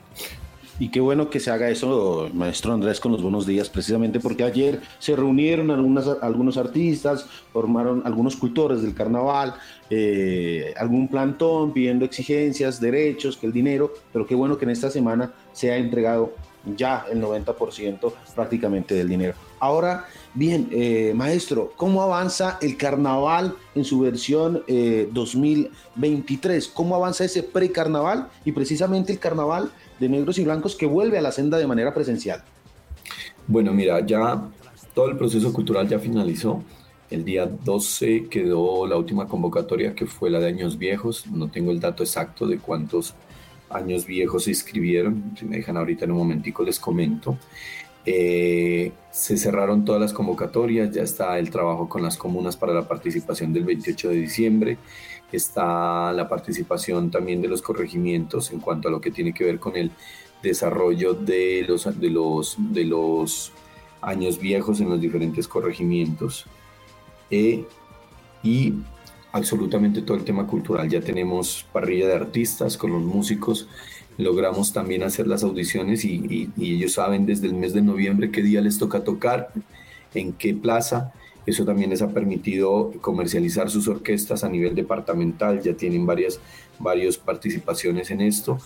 Y qué bueno que se haga eso, maestro Andrés, con los buenos días, precisamente porque ayer se reunieron algunas, algunos artistas, formaron algunos cultores del carnaval, eh, algún plantón pidiendo exigencias, derechos, que el dinero, pero qué bueno que en esta semana se ha entregado ya el 90% prácticamente del dinero. Ahora, bien, eh, maestro, ¿cómo avanza el carnaval en su versión 2023? Eh, ¿Cómo avanza ese pre-carnaval y precisamente el carnaval de negros y blancos que vuelve a la senda de manera presencial? Bueno, mira, ya todo el proceso cultural ya finalizó. El día 12 quedó la última convocatoria que fue la de años viejos. No tengo el dato exacto de cuántos años viejos se inscribieron. Si me dejan ahorita en un momentico les comento. Eh, se cerraron todas las convocatorias, ya está el trabajo con las comunas para la participación del 28 de diciembre está la participación también de los corregimientos en cuanto a lo que tiene que ver con el desarrollo de los, de los, de los años viejos en los diferentes corregimientos. Eh, y absolutamente todo el tema cultural. Ya tenemos parrilla de artistas con los músicos. Logramos también hacer las audiciones y ellos saben desde el mes de noviembre qué día les toca tocar, en qué plaza eso también les ha permitido comercializar sus orquestas a nivel departamental, ya tienen varias, varias participaciones en esto.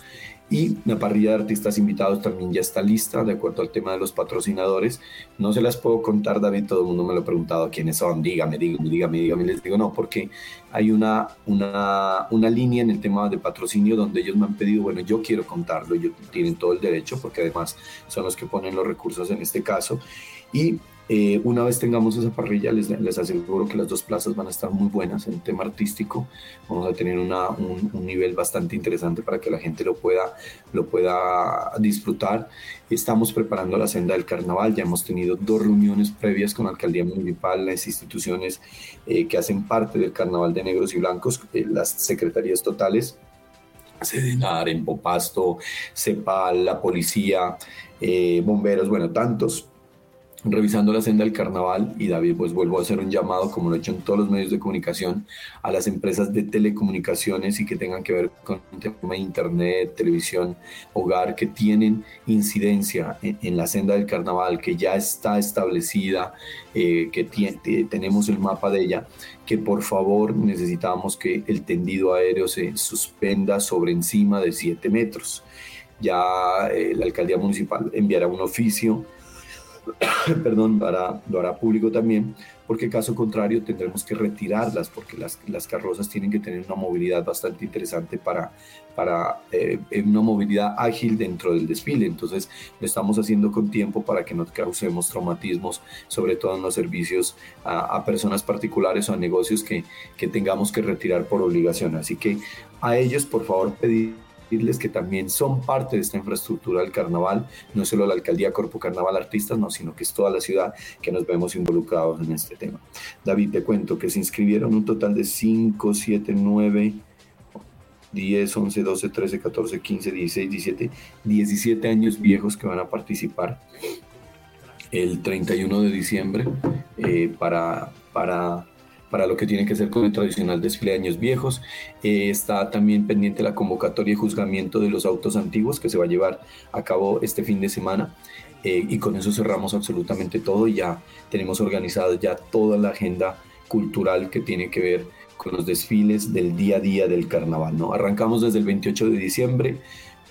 Y la parrilla de artistas invitados también ya está lista, de acuerdo al tema de los patrocinadores. No se las puedo contar, David, todo el mundo me lo ha preguntado quiénes son, dígame, dígame, dígame, dígame. Les digo, no, porque hay una, una, una línea en el tema de patrocinio donde ellos me han pedido, bueno, yo quiero contarlo, ellos tienen todo el derecho, porque además son los que ponen los recursos en este caso. Y eh, una vez tengamos esa parrilla, les, les, aseguro que las dos plazas van a estar muy buenas en tema artístico. Vamos a tener una, un, nivel bastante interesante para que la gente lo pueda, lo pueda disfrutar. Estamos preparando la senda del carnaval. Ya hemos tenido dos reuniones previas con la alcaldía municipal, las instituciones eh, que hacen parte del carnaval de negros y blancos, eh, las secretarías totales. Sedenar, Empopasto, CEPAL, la policía, bomberos, bueno, tantos revisando la senda del carnaval y David, pues vuelvo a hacer un llamado, como lo he hecho en todos los medios de comunicación, a las empresas de telecomunicaciones y que tengan que ver con tema de internet, televisión, hogar, que tienen incidencia en, la senda del carnaval, que ya está establecida, eh, que tenemos el mapa de ella, que por favor necesitamos que el tendido aéreo se suspenda sobre encima de 7 metros. Ya eh, la alcaldía municipal enviará un oficio perdón, lo hará, lo hará público también, porque caso contrario tendremos que retirarlas, porque las, las carrozas tienen que tener una movilidad bastante interesante para, para eh, una movilidad ágil dentro del desfile. Entonces lo estamos haciendo con tiempo para que no causemos traumatismos, sobre todo en los servicios a, personas particulares o a negocios que, que tengamos que retirar por obligación. Así que a ellos, por favor, pedir que también son parte de esta infraestructura del carnaval, no solo la alcaldía Corpo Carnaval Artistas, no, sino que es toda la ciudad que nos vemos involucrados en este tema. David, te cuento que se inscribieron un total de 5, 7, 9, 10, 11, 12, 13, 14, 15, 16, 17, 17 años viejos que van a participar el 31 de diciembre eh, para, para para lo que tiene que ser con el tradicional desfile de años viejos. Eh, está también pendiente la convocatoria y juzgamiento de los autos antiguos que se va a llevar a cabo este fin de semana. Eh, y con eso cerramos absolutamente todo y ya tenemos organizada ya toda la agenda cultural que tiene que ver con los desfiles del día a día del carnaval. ¿no? Arrancamos desde el 28 de diciembre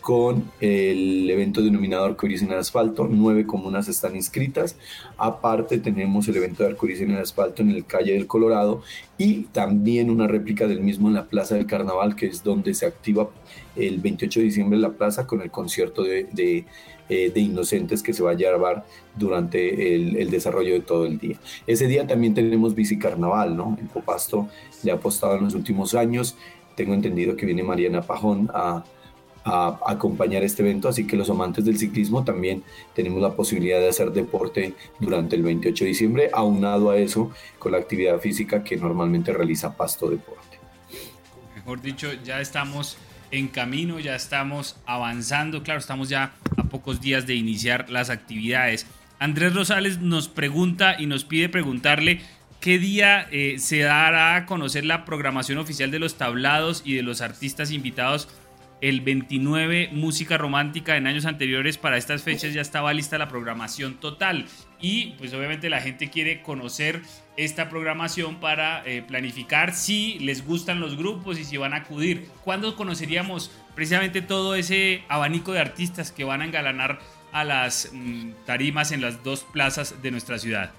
con el evento denominado Arcoiris en el Asfalto. Nueve comunas están inscritas. Aparte tenemos el evento de Arcoiris en el Asfalto en el Calle del Colorado y también una réplica del mismo en la Plaza del Carnaval, que es donde se activa el 28 de diciembre la plaza con el concierto de, de, eh, Inocentes que se va a llevar durante el, desarrollo de todo el día. Ese día también tenemos bicicarnaval, ¿no? El Popasto le ha apostado en los últimos años. Tengo entendido que viene Mariana Pajón a a, acompañar este evento, así que los amantes del ciclismo también tenemos la posibilidad de hacer deporte durante el 28 de diciembre, aunado a eso con la actividad física que normalmente realiza Pasto Deporte. Mejor dicho, ya estamos en camino, ya estamos avanzando, claro, estamos ya a pocos días de iniciar las actividades. Andrés Rosales nos pregunta y nos pide preguntarle qué día eh, se dará a conocer la programación oficial de los tablados y de los artistas invitados el 29 música romántica en años anteriores para estas fechas ya estaba lista la programación total y pues obviamente la gente quiere conocer esta programación para eh, planificar si les gustan los grupos y si van a acudir. ¿Cuándo conoceríamos precisamente todo ese abanico de artistas que van a engalanar a las mm, tarimas en las dos plazas de nuestra ciudad?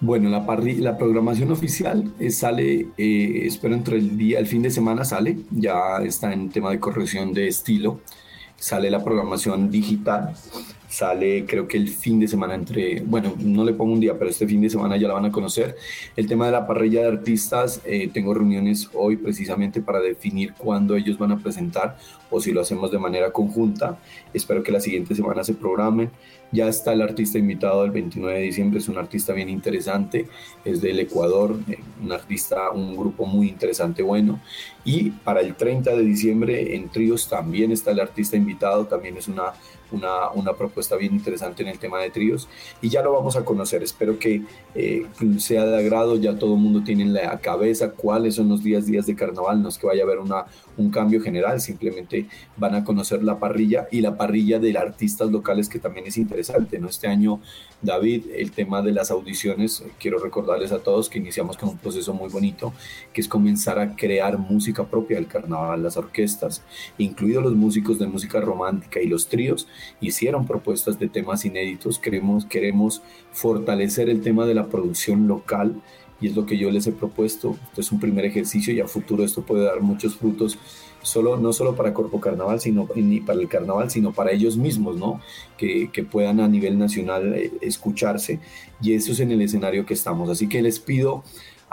Bueno, la, la programación oficial eh, sale, eh, espero entre el día, el fin de semana sale, ya está en tema de corrección de estilo, sale la programación digital, sale creo que el fin de semana entre, bueno, no le pongo un día, pero este fin de semana ya la van a conocer. El tema de la parrilla de artistas, eh, tengo reuniones hoy precisamente para definir cuándo ellos van a presentar o si lo hacemos de manera conjunta. Espero que la siguiente semana se programen. Ya está el artista invitado el 29 de diciembre, es un artista bien interesante, es del Ecuador, eh, un artista, un grupo muy interesante, bueno. Y para el 30 de diciembre en Tríos también está el artista invitado, también es una una, una, propuesta bien interesante en el tema de tríos y ya lo vamos a conocer. Espero que eh, sea de agrado, ya todo el mundo tiene en la cabeza cuáles son los días, días de carnaval, no es que vaya a haber una, un cambio general, simplemente van a conocer la parrilla y la parrilla de artistas locales que también es interesante. ¿no? Este año, David, el tema de las audiciones, quiero recordarles a todos que iniciamos con un proceso muy bonito, que es comenzar a crear música propia del carnaval, las orquestas, incluidos los músicos de música romántica y los tríos, hicieron propuestas de temas inéditos. Queremos, queremos fortalecer el tema de la producción local y es lo que yo les he propuesto. Esto es un primer ejercicio y a futuro esto puede dar muchos frutos, solo, no solo para Corpo Carnaval, sino ni para el carnaval, sino para ellos mismos, ¿no? Que, que puedan a nivel nacional eh, escucharse. Y eso es en el escenario que estamos. Así que les pido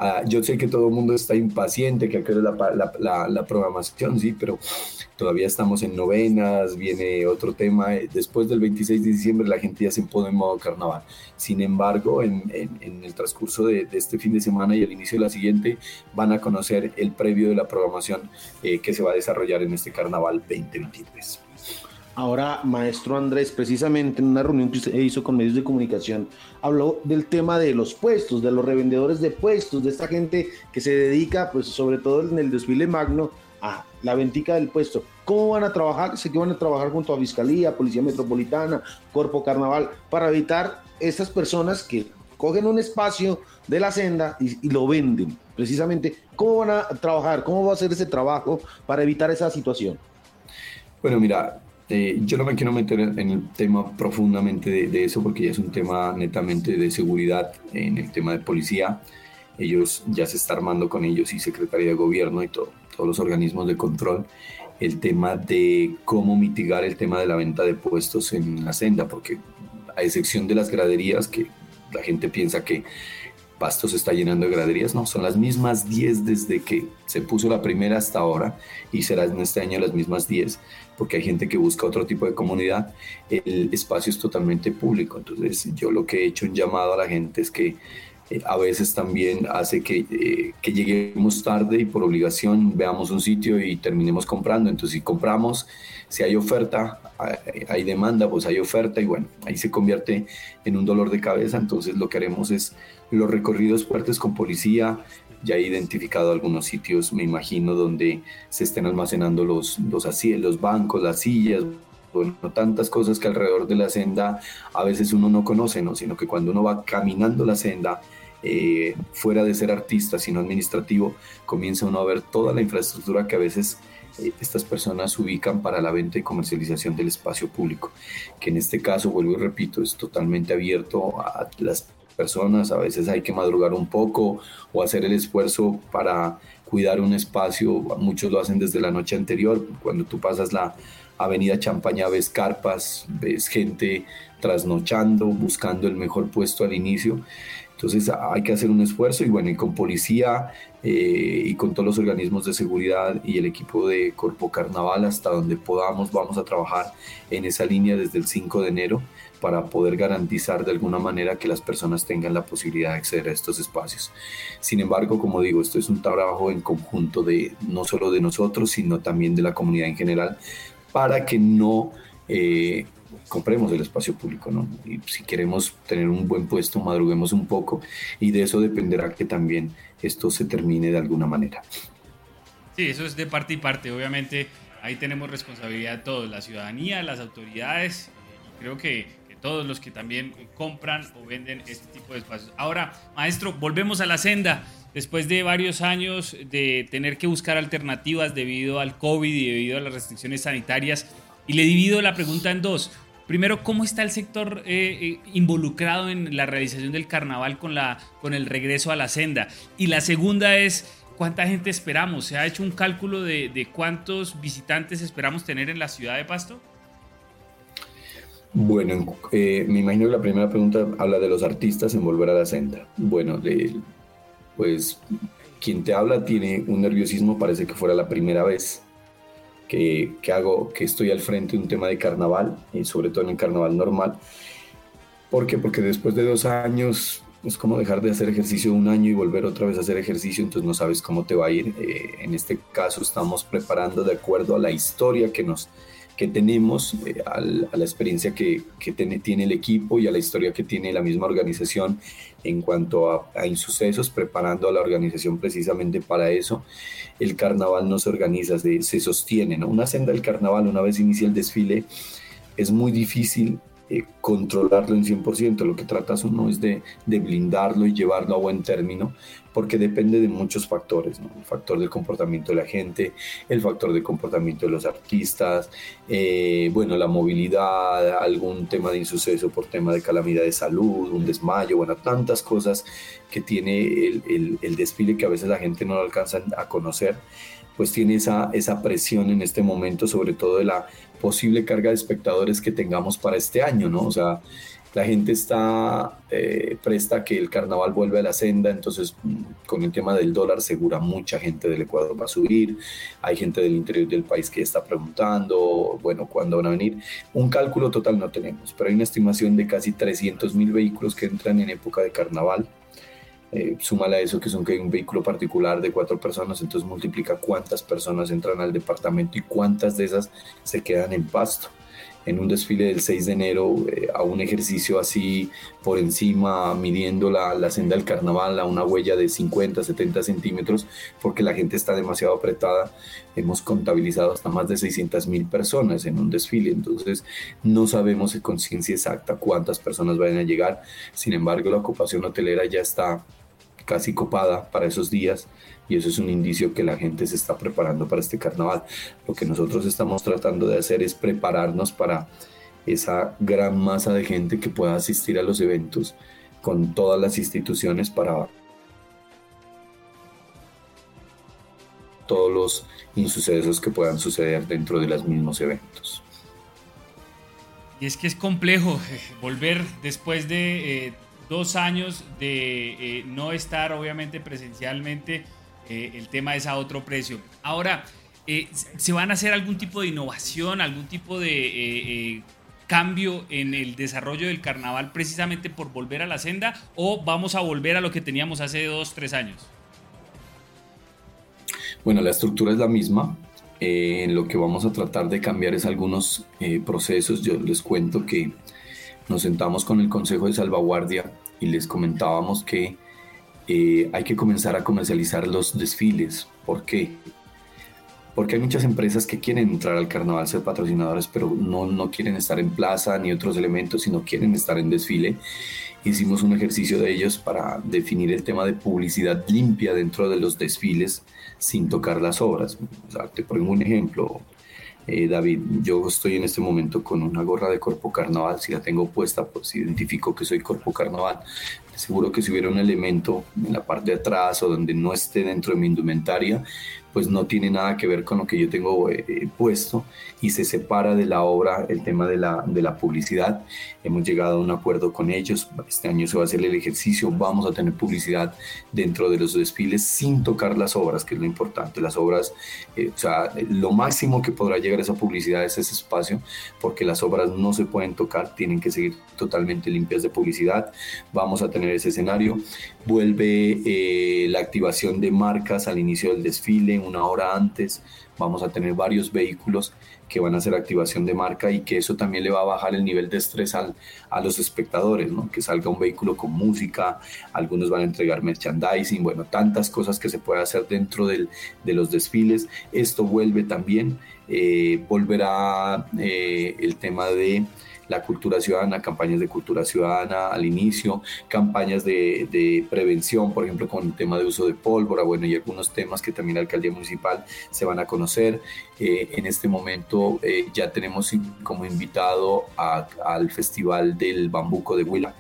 Ah, yo sé que todo el mundo está impaciente, que es la, programación, sí, pero todavía estamos en novenas, viene otro tema. Después del 26 de diciembre la gente ya se pone en modo carnaval. Sin embargo, en, en, el transcurso de, este fin de semana y el inicio de la siguiente van a conocer el previo de la programación eh, que se va a desarrollar en este carnaval 2023. Ahora, maestro Andrés, precisamente en una reunión que usted hizo con medios de comunicación, habló del tema de los puestos, de los revendedores de puestos, de esta gente que se dedica, pues sobre todo en el desfile magno, a la ventica del puesto. ¿Cómo van a trabajar? Sé que van a trabajar junto a Fiscalía, Policía Metropolitana, Cuerpo Carnaval, para evitar estas personas que cogen un espacio de la senda y, y lo venden. Precisamente, ¿cómo van a trabajar? ¿Cómo va a ser ese trabajo para evitar esa situación? Bueno, mira, eh, yo no me quiero meter en el tema profundamente de, eso porque ya es un tema netamente de seguridad en el tema de policía. Ellos ya se está armando con ellos y Secretaría de Gobierno y todo, todos los organismos de control el tema de cómo mitigar el tema de la venta de puestos en la senda, porque a excepción de las graderías, que la gente piensa que Pasto se está llenando de graderías, no, son las mismas 10 desde que se puso la primera hasta ahora y serán este año las mismas 10 porque hay gente que busca otro tipo de comunidad, el espacio es totalmente público. Entonces yo lo que he hecho un llamado a la gente es que eh, a veces también hace que, eh, que, lleguemos tarde y por obligación veamos un sitio y terminemos comprando. Entonces si compramos, si hay oferta, hay demanda, pues hay oferta y bueno, ahí se convierte en un dolor de cabeza. Entonces lo que haremos es los recorridos fuertes con policía, ya he identificado algunos sitios, me imagino, donde se estén almacenando los, los, los bancos, las sillas, bueno, tantas cosas que alrededor de la senda a veces uno no conoce, ¿no? sino que cuando uno va caminando la senda, eh, fuera de ser artista, sino administrativo, comienza uno a ver toda la infraestructura que a veces eh, estas personas ubican para la venta y comercialización del espacio público, que en este caso, vuelvo y repito, es totalmente abierto a las personas, a veces hay que madrugar un poco o hacer el esfuerzo para cuidar un espacio, muchos lo hacen desde la noche anterior, cuando tú pasas la avenida Champaña ves carpas, ves gente trasnochando, buscando el mejor puesto al inicio. Entonces hay que hacer un esfuerzo y bueno, y con policía eh, y con todos los organismos de seguridad y el equipo de Corpo Carnaval hasta donde podamos vamos a trabajar en esa línea desde el 5 de enero para poder garantizar de alguna manera que las personas tengan la posibilidad de acceder a estos espacios. Sin embargo, como digo, esto es un trabajo en conjunto de no solo de nosotros, sino también de la comunidad en general para que no eh, compremos el espacio público, ¿no? Y si queremos tener un buen puesto, madruguemos un poco y de eso dependerá que también esto se termine de alguna manera. Sí, eso es de parte y parte. Obviamente ahí tenemos responsabilidad todos, la ciudadanía, las autoridades, creo que, todos los que también compran o venden este tipo de espacios. Ahora, maestro, volvemos a la senda. Después de varios años de tener que buscar alternativas debido al COVID y debido a las restricciones sanitarias, y le divido la pregunta en dos. Primero, ¿cómo está el sector eh, eh, involucrado en la realización del carnaval con, la, con el regreso a la senda? Y la segunda es, ¿cuánta gente esperamos? ¿Se ha hecho un cálculo de, cuántos visitantes esperamos tener en la ciudad de Pasto? Bueno, eh, me imagino que la primera pregunta habla de los artistas en volver a la senda. Bueno, pues quien te habla tiene un nerviosismo, parece que fuera la primera vez que, hago, que estoy al frente de un tema de carnaval, y sobre todo en carnaval normal. ¿Por qué? Porque después de dos años es como dejar de hacer ejercicio un año y volver otra vez a hacer ejercicio, entonces no sabes cómo te va a ir. Eh, en este caso estamos preparando de acuerdo a la historia que nos que tenemos, eh, a la experiencia que, tiene el equipo y a la historia que tiene la misma organización en cuanto a, insucesos, preparando a la organización precisamente para eso. El carnaval no se organiza, se, se sostiene. Una senda del carnaval, una vez inicia el desfile, es muy difícil eh, controlarlo en 100%. Lo que tratas uno es de, de, blindarlo y llevarlo a buen término, porque depende de muchos factores. El factor del comportamiento de la gente, el factor del comportamiento de los artistas, eh, bueno, la movilidad, algún tema de insuceso por tema de calamidad de salud, un desmayo, bueno, tantas cosas que tiene el, el, el desfile que a veces la gente no lo alcanza a conocer pues tiene esa, esa presión en este momento, sobre todo de la posible carga de espectadores que tengamos para este año, ¿no? O sea, la gente está eh, presta que el carnaval vuelva a la senda, entonces mm, con el tema del dólar segura mucha gente del Ecuador va a subir, hay gente del interior del país que está preguntando, bueno, ¿cuándo van a venir? Un cálculo total no tenemos, pero hay una estimación de casi 300 mil vehículos que entran en época de carnaval eh, súmale a eso que es un, un vehículo particular de cuatro personas, entonces multiplica cuántas personas entran al departamento y cuántas de esas se quedan en pasto. En un desfile del 6 de enero, eh, a un ejercicio así por encima, midiendo la, la, senda del carnaval a una huella de 50, 70 centímetros, porque la gente está demasiado apretada. Hemos contabilizado hasta más de 600 mil personas en un desfile, entonces no sabemos en conciencia exacta cuántas personas vayan a llegar. Sin embargo, la ocupación hotelera ya está casi copada para esos días y eso es un indicio que la gente se está preparando para este carnaval. Lo que nosotros estamos tratando de hacer es prepararnos para esa gran masa de gente que pueda asistir a los eventos con todas las instituciones para todos los insucesos que puedan suceder dentro de los mismos eventos. Y es que es complejo eh, volver después de eh, dos años de eh, no estar obviamente presencialmente, eh, el tema es a otro precio. Ahora, eh, ¿se van a hacer algún tipo de innovación, algún tipo de cambio en el desarrollo del carnaval precisamente por volver a la senda o vamos a volver a lo que teníamos hace dos, tres años? Bueno, la estructura es la misma. en lo que vamos a tratar de cambiar es algunos procesos. Yo les cuento que nos sentamos con el Consejo de Salvaguardia y les comentábamos que eh, hay que comenzar a comercializar los desfiles. ¿Por qué? porque hay muchas empresas que quieren entrar al carnaval, ser patrocinadores, pero no, no quieren estar en plaza ni otros elementos, sino quieren estar en desfile. Hicimos un ejercicio de ellos para definir el tema de publicidad limpia dentro de los desfiles sin tocar las obras. te pongo un ejemplo, eh, David, yo estoy en este momento con una gorra de Corpo Carnaval, si la tengo puesta, pues identifico que soy Corpo Carnaval. Seguro que si hubiera un elemento en la parte de atrás o donde no esté dentro de mi indumentaria, pues no tiene nada que ver con lo que yo tengo eh, puesto y se separa de la obra el tema de la, de la publicidad. Hemos llegado a un acuerdo con ellos, este año se va a hacer el ejercicio, vamos a tener publicidad dentro de los desfiles sin tocar las obras, que es lo importante. Las obras, eh, o sea, lo máximo que podrá llegar esa publicidad es ese espacio, porque las obras no se pueden tocar, tienen que seguir totalmente limpias de publicidad. Vamos a tener ese escenario. Vuelve la activación de marcas al inicio del desfile una hora antes vamos a tener varios vehículos que van a hacer activación de marca y que eso también le va a bajar el nivel de estrés al, a los espectadores, ¿no? que salga un vehículo con música, algunos van a entregar merchandising, bueno, tantas cosas que se puede hacer dentro del, de los desfiles. Esto vuelve también, eh, volverá eh, el tema de la cultura ciudadana, campañas de cultura ciudadana al inicio, campañas de, prevención, por ejemplo, con el tema de uso de pólvora, bueno, y algunos temas que también la alcaldía municipal se van a conocer. Eh, en este momento eh, ya tenemos como invitado al Festival del Bambuco de Huila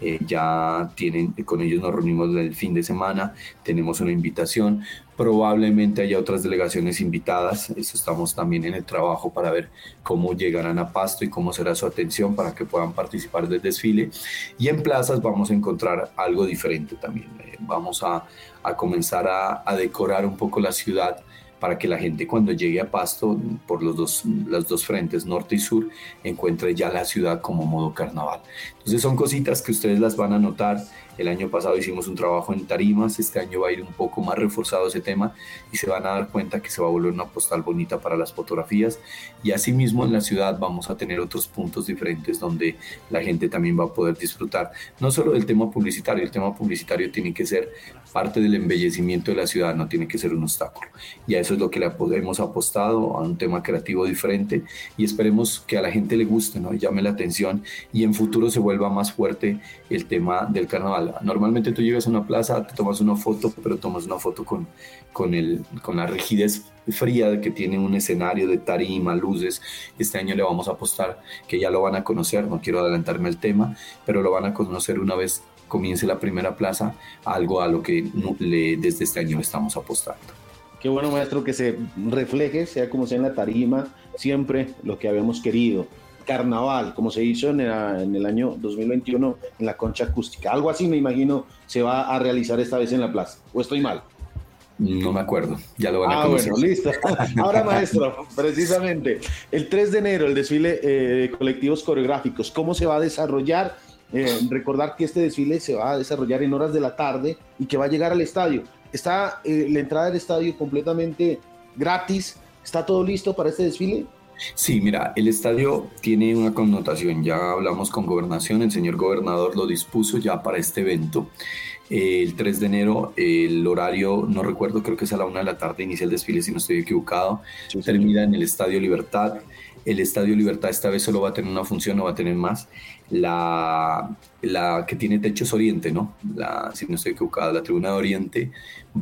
eh, ya tienen, con ellos nos reunimos el fin de semana, tenemos una invitación, probablemente haya otras delegaciones invitadas, eso estamos también en el trabajo para ver cómo llegarán a Pasto y cómo será su atención para que puedan participar del desfile. Y en plazas vamos a encontrar algo diferente también, eh, vamos a, a comenzar a, a decorar un poco la ciudad para que la gente cuando llegue a Pasto por los dos, los dos frentes, norte y sur, encuentre ya la ciudad como modo carnaval. Entonces son cositas que ustedes las van a notar el año pasado hicimos un trabajo en tarimas, este año va a ir un poco más reforzado ese tema y se van a dar cuenta que se va a volver una postal bonita para las fotografías. Y asimismo en la ciudad vamos a tener otros puntos diferentes donde la gente también va a poder disfrutar, no solo del tema publicitario, el tema publicitario tiene que ser parte del embellecimiento de la ciudad, no tiene que ser un obstáculo. Y a eso es lo que le hemos apostado, a un tema creativo diferente y esperemos que a la gente le guste, ¿no? llame la atención y en futuro se vuelva más fuerte el tema del carnaval Normalmente tú llegas a una plaza, te tomas una foto, pero tomas una foto con, con, el, con la rigidez fría que tiene un escenario de tarima, luces. Este año le vamos a apostar que ya lo van a conocer, no quiero adelantarme el tema, pero lo van a conocer una vez comience la primera plaza, algo a lo que le, desde este año estamos apostando. Qué bueno, maestro, que se refleje, sea como sea en la tarima, siempre lo que habíamos querido carnaval, como se hizo en el, año 2021 en la concha acústica. Algo así me imagino se va a realizar esta vez en la plaza. ¿O estoy mal? No me acuerdo, ya lo van a ah, Bueno, listo. Ahora, maestro, precisamente, el 3 de enero, el desfile eh, de colectivos coreográficos, ¿cómo se va a desarrollar? Eh, recordar que este desfile se va a desarrollar en horas de la tarde y que va a llegar al estadio. Está eh, la entrada del estadio completamente gratis. ¿Está todo listo para este desfile? Sí, mira, el estadio tiene una connotación, ya hablamos con gobernación, el señor gobernador lo dispuso ya para este evento. el 3 de enero, el horario, no recuerdo, creo que es a la una de la tarde, inicia el desfile, si no estoy equivocado, termina en el Estadio Libertad. El Estadio Libertad esta vez solo va a tener una función, no va a tener más. La, la que tiene techo es Oriente, ¿no? La, si no estoy equivocado, la Tribuna de Oriente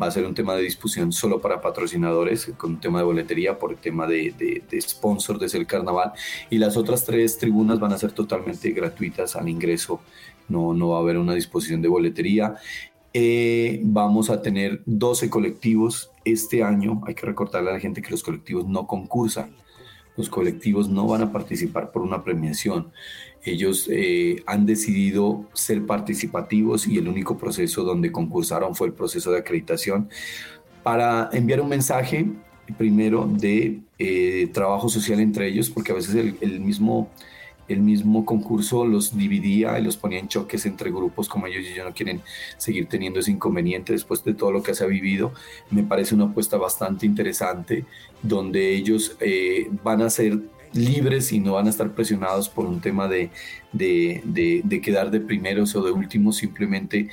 va a ser un tema de discusión solo para patrocinadores, con un tema de boletería por el tema de, de, sponsor de ser carnaval. Y las otras tres tribunas van a ser totalmente gratuitas al ingreso. No, no va a haber una disposición de boletería. Eh, vamos a tener 12 colectivos este año. Hay que recordarle a la gente que los colectivos no concursan los colectivos no van a participar por una premiación. Ellos eh, han decidido ser participativos y el único proceso donde concursaron fue el proceso de acreditación para enviar un mensaje primero de eh, trabajo social entre ellos, porque a veces el mismo el mismo concurso los dividía y los ponía en choques entre grupos como ellos y ellos no quieren seguir teniendo ese inconveniente después de todo lo que se ha vivido. Me parece una apuesta bastante interesante donde ellos eh, van a ser libres y no van a estar presionados por un tema de, de, de, de quedar de primeros o de últimos, simplemente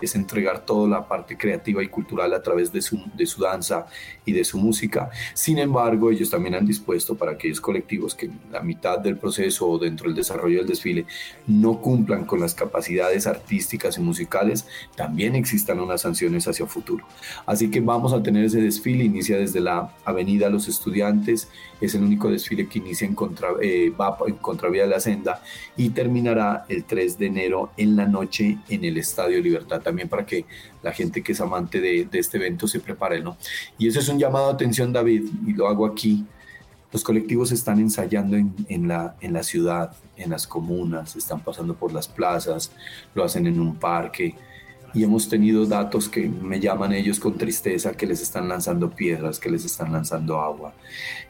es entregar toda la parte creativa y cultural a través de su, de su danza y de su música. Sin embargo, ellos también han dispuesto para aquellos colectivos que en la mitad del proceso o dentro del desarrollo del desfile no cumplan con las capacidades artísticas y musicales, también existan unas sanciones hacia futuro. Así que vamos a tener ese desfile, inicia desde la Avenida Los Estudiantes, es el único desfile que inicia en, contra, eh, en contravía de la senda y terminará el 3 de enero en la noche en el Estadio Libertad, también para que la gente que es amante de, este evento se prepare, ¿no? Y eso es un llamado a atención, David, y lo hago aquí. Los colectivos están ensayando en, la, ciudad, en las comunas, están pasando por las plazas, lo hacen en un parque, y hemos tenido datos que me llaman ellos con tristeza, que les están lanzando piedras, que les están lanzando agua,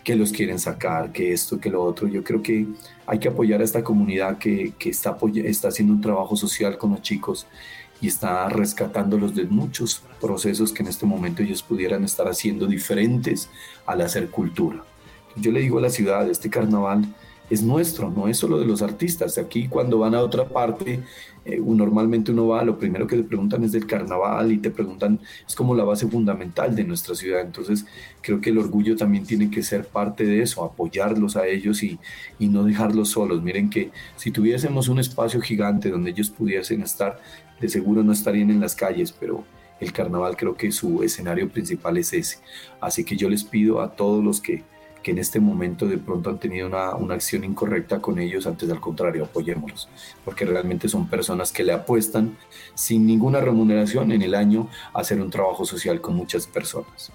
que los quieren sacar, que esto, que lo otro. Yo creo que hay que apoyar a esta comunidad que, está haciendo un trabajo social con los chicos y está rescatándolos de muchos procesos que en este momento ellos pudieran estar haciendo diferentes al hacer cultura. Yo le digo a la ciudad, este carnaval es nuestro, no es solo de los artistas. Aquí cuando van a otra parte, eh, normalmente uno va, lo primero que te preguntan es del carnaval y te preguntan, es como la base fundamental de nuestra ciudad. Entonces creo que el orgullo también tiene que ser parte de eso, apoyarlos a ellos y, y no dejarlos solos. Miren que si tuviésemos un espacio gigante donde ellos pudiesen estar, de seguro no estarían en las calles, pero el carnaval creo que su escenario principal es ese. Así que yo les pido a todos los que que en este momento de pronto han tenido una, una, acción incorrecta con ellos, antes al contrario, apoyémoslos, porque realmente son personas que le apuestan sin ninguna remuneración en el año a hacer un trabajo social con muchas personas.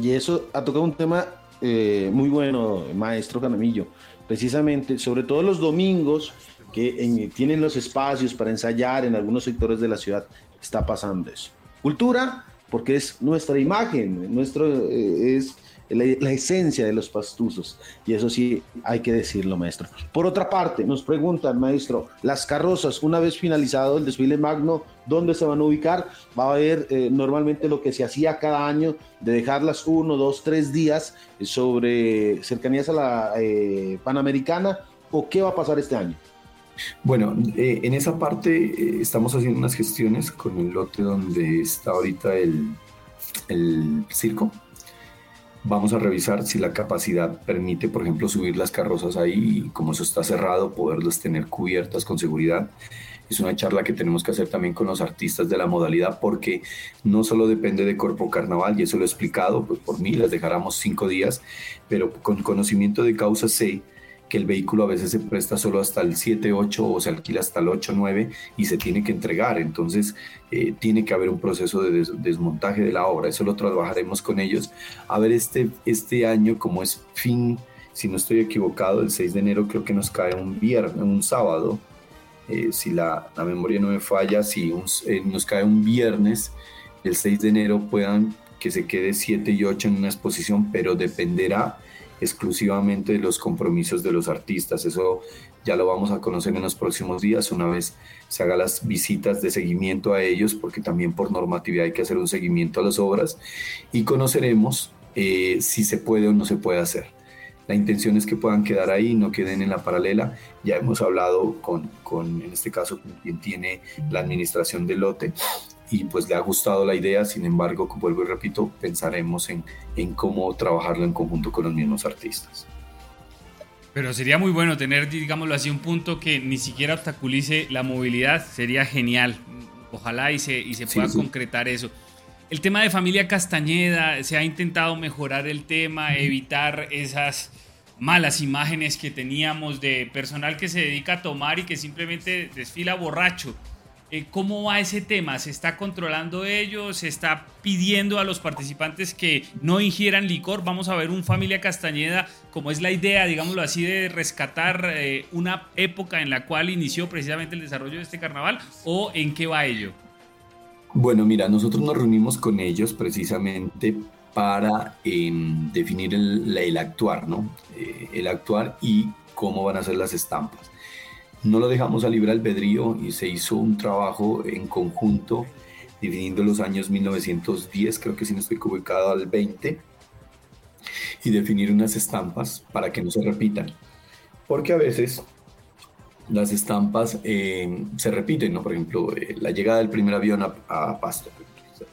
Y eso ha tocado un tema eh, muy bueno, maestro Canamillo, precisamente, sobre todo los domingos que tienen los espacios para ensayar en algunos sectores de la ciudad, está pasando eso. Cultura, porque es nuestra imagen, nuestro, eh, es la, esencia de los pastuzos. Y eso sí hay que decirlo, maestro. Por otra parte, nos preguntan, maestro, las carrozas, una vez finalizado el desfile magno, ¿dónde se van a ubicar? Va a haber eh, normalmente lo que se hacía cada año, de dejarlas uno, dos, tres días sobre cercanías a la eh, Panamericana, o qué va a pasar este año? Bueno, eh, en esa parte estamos haciendo unas gestiones con el lote donde está ahorita el, el circo, Vamos a revisar si la capacidad permite, por ejemplo, subir las carrozas ahí y como eso está cerrado, poderlas tener cubiertas con seguridad. Es una charla que tenemos que hacer también con los artistas de la modalidad porque no solo depende de Corpo Carnaval, y eso lo he explicado, pues por mí las dejáramos cinco días, pero con conocimiento de causa sé que el vehículo a veces se presta solo hasta el 7, 8 o se alquila hasta el 8, 9 y se tiene que entregar. Entonces eh, tiene que haber un proceso de desmontaje de la obra. Eso lo trabajaremos con ellos. A ver, este, este año, como es fin, si no estoy equivocado, el 6 de enero creo que nos cae un viernes, un sábado. Eh, si la, la, memoria no me falla, si eh, nos cae un viernes, el 6 de enero puedan que se quede 7 y 8 en una exposición, pero dependerá exclusivamente de los compromisos de los artistas. Eso ya lo vamos a conocer en los próximos días, una vez se haga las visitas de seguimiento a ellos, porque también por normatividad hay que hacer un seguimiento a las obras, y conoceremos eh, si se puede o no se puede hacer. La intención es que puedan quedar ahí, no queden en la paralela. Ya hemos hablado con, con en este caso, quien tiene la administración del lote y pues le ha gustado la idea, sin embargo, como vuelvo y repito, pensaremos en, en cómo trabajarlo en conjunto con los mismos artistas. Pero sería muy bueno tener, digámoslo así, un punto que ni siquiera obstaculice la movilidad, sería genial. Ojalá y se, y se pueda concretar eso. El tema de familia Castañeda, se ha intentado mejorar el tema, evitar esas malas imágenes que teníamos de personal que se dedica a tomar y que simplemente desfila borracho. Eh, ¿Cómo va ese tema? ¿Se está controlando ello? ¿Se está pidiendo a los participantes que no ingieran licor? Vamos a ver un Familia Castañeda, como es la idea, digámoslo así, de rescatar eh, una época en la cual inició precisamente el desarrollo de este carnaval, ¿o en qué va ello? Bueno, mira, nosotros nos reunimos con ellos precisamente para em, definir el, actuar, ¿no? Eh, el actuar y cómo van a ser las estampas. No lo dejamos a libre albedrío y se hizo un trabajo en conjunto dividiendo los años 1910, creo que si no estoy ubicado al 20, y definir unas estampas para que no se repitan. Porque a veces las estampas eh, se repiten, ¿no? Por ejemplo, eh, la llegada del primer avión a, Pasto.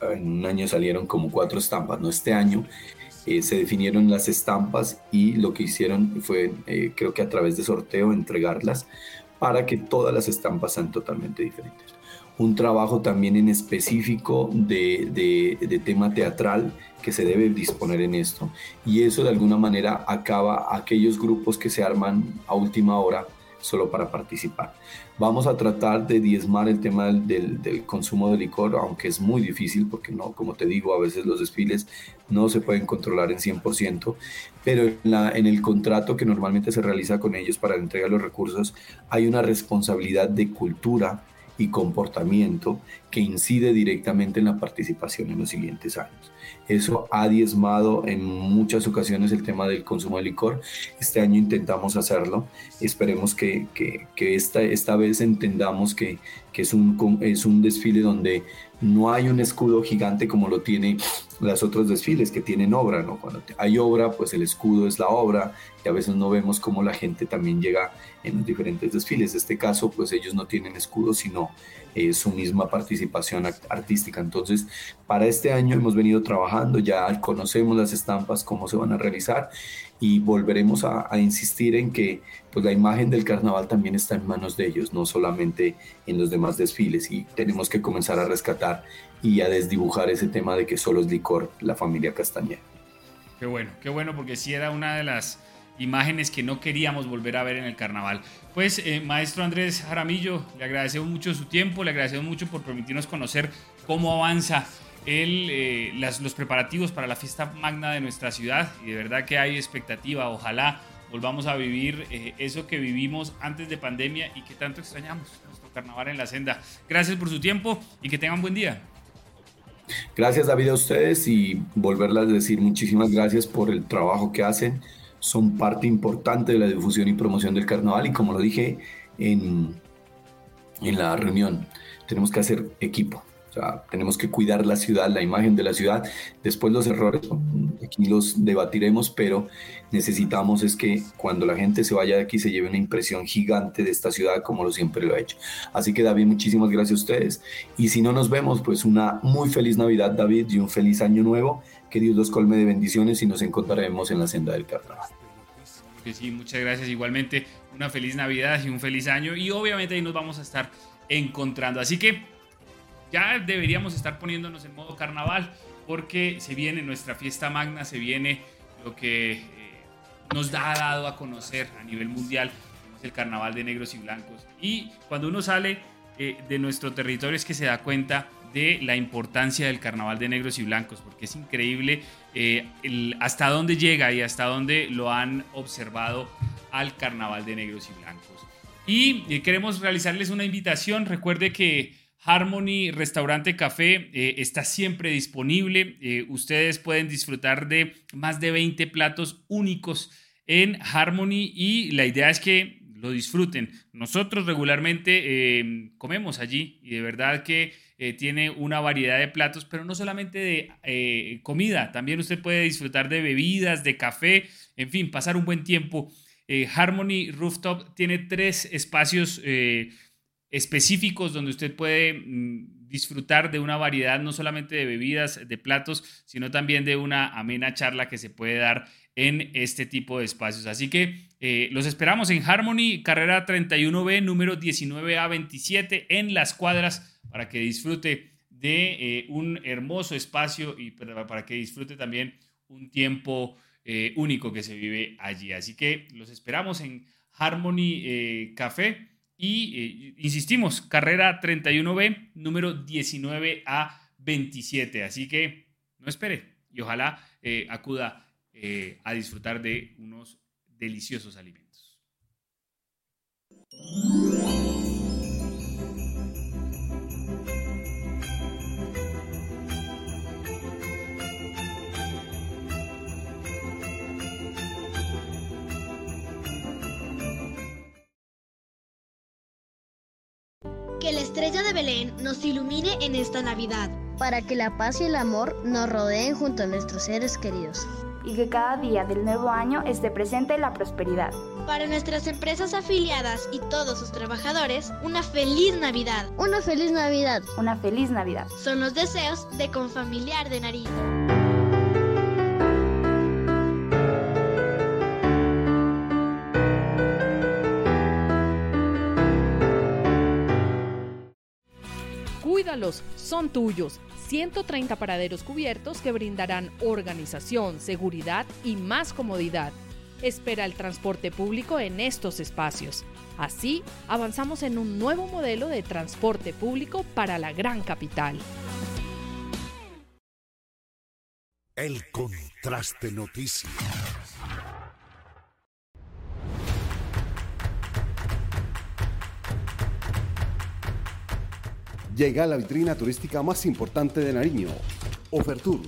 En un año salieron como cuatro estampas, ¿no? Este año eh, se definieron las estampas y lo que hicieron fue, creo que a través de sorteo, entregarlas para que todas las estampas sean totalmente diferentes. Un trabajo también en específico de, de tema teatral que se debe disponer en esto. Y eso de alguna manera acaba aquellos grupos que se arman a última hora solo para participar. Vamos a tratar de diezmar el tema del, consumo de licor, aunque es muy difícil porque no, como te digo, a veces los desfiles no se pueden controlar en 100%, pero en, el contrato que normalmente se realiza con ellos para la entrega de los recursos hay una responsabilidad de cultura y comportamiento que incide directamente en la participación en los siguientes años. Eso ha diezmado en muchas ocasiones el tema del consumo de licor. Este año intentamos hacerlo. Esperemos que, que, esta, esta vez entendamos que, que es, un, es un desfile donde no hay un escudo gigante como lo tiene los otros desfiles que tienen obra, ¿no? Cuando hay obra, pues el escudo es la obra y a veces no vemos cómo la gente también llega en los diferentes desfiles. En este caso, pues ellos no tienen escudo, sino eh, su misma participación artística. Entonces, para este año hemos venido trabajando, ya conocemos las estampas, cómo se van a realizar y volveremos a, insistir en que pues, la imagen del carnaval también está en manos de ellos, no solamente en los demás desfiles y tenemos que comenzar a rescatar y a desdibujar ese tema de que solo es licor la familia Castañeda. Qué bueno, qué bueno porque sí era una de las imágenes que no queríamos volver a ver en el carnaval. Pues, eh, maestro Andrés Jaramillo, le agradecemos mucho su tiempo, le agradecemos mucho por permitirnos conocer cómo avanza el, eh, los preparativos para la fiesta magna de nuestra ciudad y de verdad que hay expectativa, ojalá volvamos a vivir eh, eso que vivimos antes de pandemia y que tanto extrañamos, nuestro carnaval en la senda. Gracias por su tiempo y que tengan buen día. Gracias David a ustedes y volverles a decir muchísimas gracias por el trabajo que hacen son parte importante de la difusión y promoción del carnaval y como lo dije en, en la reunión, tenemos que hacer equipo. O sea, tenemos que cuidar la ciudad, la imagen de la ciudad. Después los errores, aquí los debatiremos, pero necesitamos es que cuando la gente se vaya de aquí se lleve una impresión gigante de esta ciudad como lo siempre lo ha hecho. Así que David, muchísimas gracias a ustedes. Y si no nos vemos, pues una muy feliz Navidad, David, y un feliz año nuevo. Que Dios los colme de bendiciones y nos encontraremos en la senda del carnaval. sí, muchas gracias. Igualmente, una feliz Navidad y un feliz año. Y obviamente ahí nos vamos a estar encontrando. Así que ya deberíamos estar poniéndonos en modo carnaval porque se viene nuestra fiesta magna, se viene lo que eh, nos ha dado a conocer a nivel mundial, el carnaval de negros y blancos. Y cuando uno sale eh, de nuestro territorio es que se da cuenta de la importancia del carnaval de negros y blancos, porque es increíble eh, hasta dónde llega y hasta dónde lo han observado al carnaval de negros y blancos. Y queremos realizarles una invitación, recuerde que Harmony Restaurante Café eh, está siempre disponible. Eh, ustedes pueden disfrutar de más de 20 platos únicos en Harmony y la idea es que lo disfruten. Nosotros regularmente em, comemos allí y de verdad que eh, tiene una variedad de platos, pero no solamente de comida, también usted puede disfrutar de bebidas, de café, en fin, pasar un buen tiempo. Harmony Rooftop tiene tres espacios específicos donde usted puede mm, disfrutar de una variedad no solamente de bebidas, de platos, sino también de una amena charla que se puede dar en este tipo de espacios. Así que eh, los esperamos en Harmony, carrera 31B, número 19A27, en las cuadras, para que disfrute de eh, un hermoso espacio y para, que disfrute también un tiempo eh, único que se vive allí. Así que los esperamos en Harmony Café y eh, insistimos, carrera 31B, número 19A27. Así que no espere y ojalá eh, acuda eh, a disfrutar de unos deliciosos alimentos. Estrella de Belén nos ilumine en esta Navidad. Para que la paz y el amor nos rodeen junto a nuestros seres queridos. y que cada día del nuevo año esté presente la prosperidad. Para nuestras empresas afiliadas y todos sus trabajadores, una feliz Navidad. Una feliz Navidad. Una feliz Navidad. Son los deseos de Confamiliar de Nariño. Son tuyos. 130 paraderos cubiertos que brindarán organización, seguridad y más comodidad. Espera el transporte público en estos espacios. Así, avanzamos en un nuevo modelo de transporte público para la gran capital. El contraste noticias. Llega la vitrina turística más importante de Nariño, Ofertur.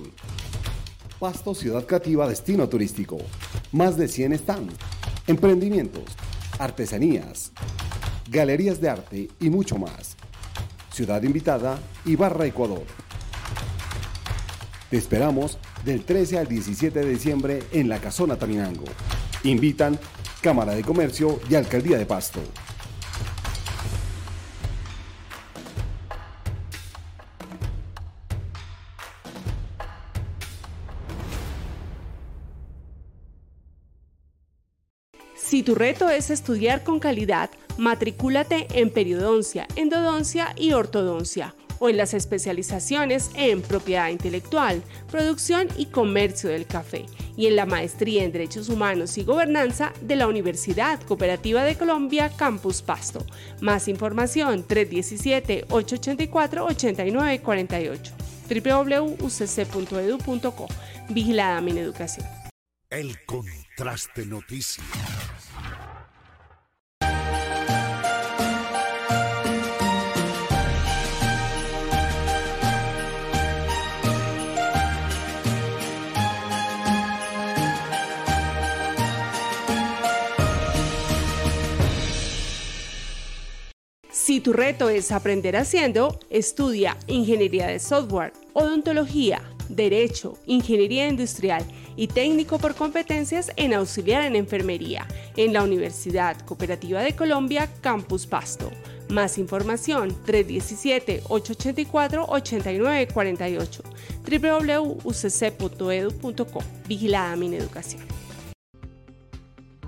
Pasto Ciudad Creativa Destino Turístico. Más de 100 stands, emprendimientos, artesanías, galerías de arte y mucho más. Ciudad invitada, Ibarra, Ecuador. Te esperamos del 13 al 17 de diciembre en la Casona Taminango. Invitan Cámara de Comercio y Alcaldía de Pasto. Si tu reto es estudiar con calidad, matricúlate en periodoncia, endodoncia y ortodoncia o en las especializaciones en propiedad intelectual, producción y comercio del café y en la maestría en Derechos Humanos y Gobernanza de la Universidad Cooperativa de Colombia Campus Pasto. Más información 317-884-8948 www.ucc.edu.co Vigilada Mineducación. El contraste noticias. Si tu reto es aprender haciendo, estudia ingeniería de software, odontología, derecho, ingeniería industrial y técnico por competencias en auxiliar en enfermería en la Universidad Cooperativa de Colombia Campus Pasto. Más información 317-884-8948 www.ucc.edu.co Vigilada Mineducación.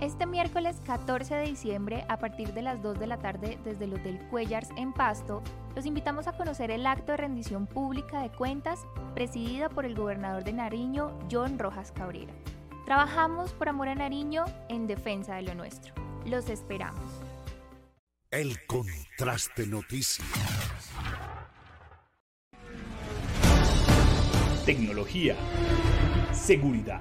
Este miércoles 14 de diciembre, a partir de las 2 de la tarde, desde el Hotel Cuellars en Pasto, los invitamos a conocer el acto de rendición pública de cuentas presidida por el gobernador de Nariño, John Rojas Cabrera. Trabajamos por amor a Nariño en defensa de lo nuestro. Los esperamos. El contraste noticias. Tecnología. Seguridad.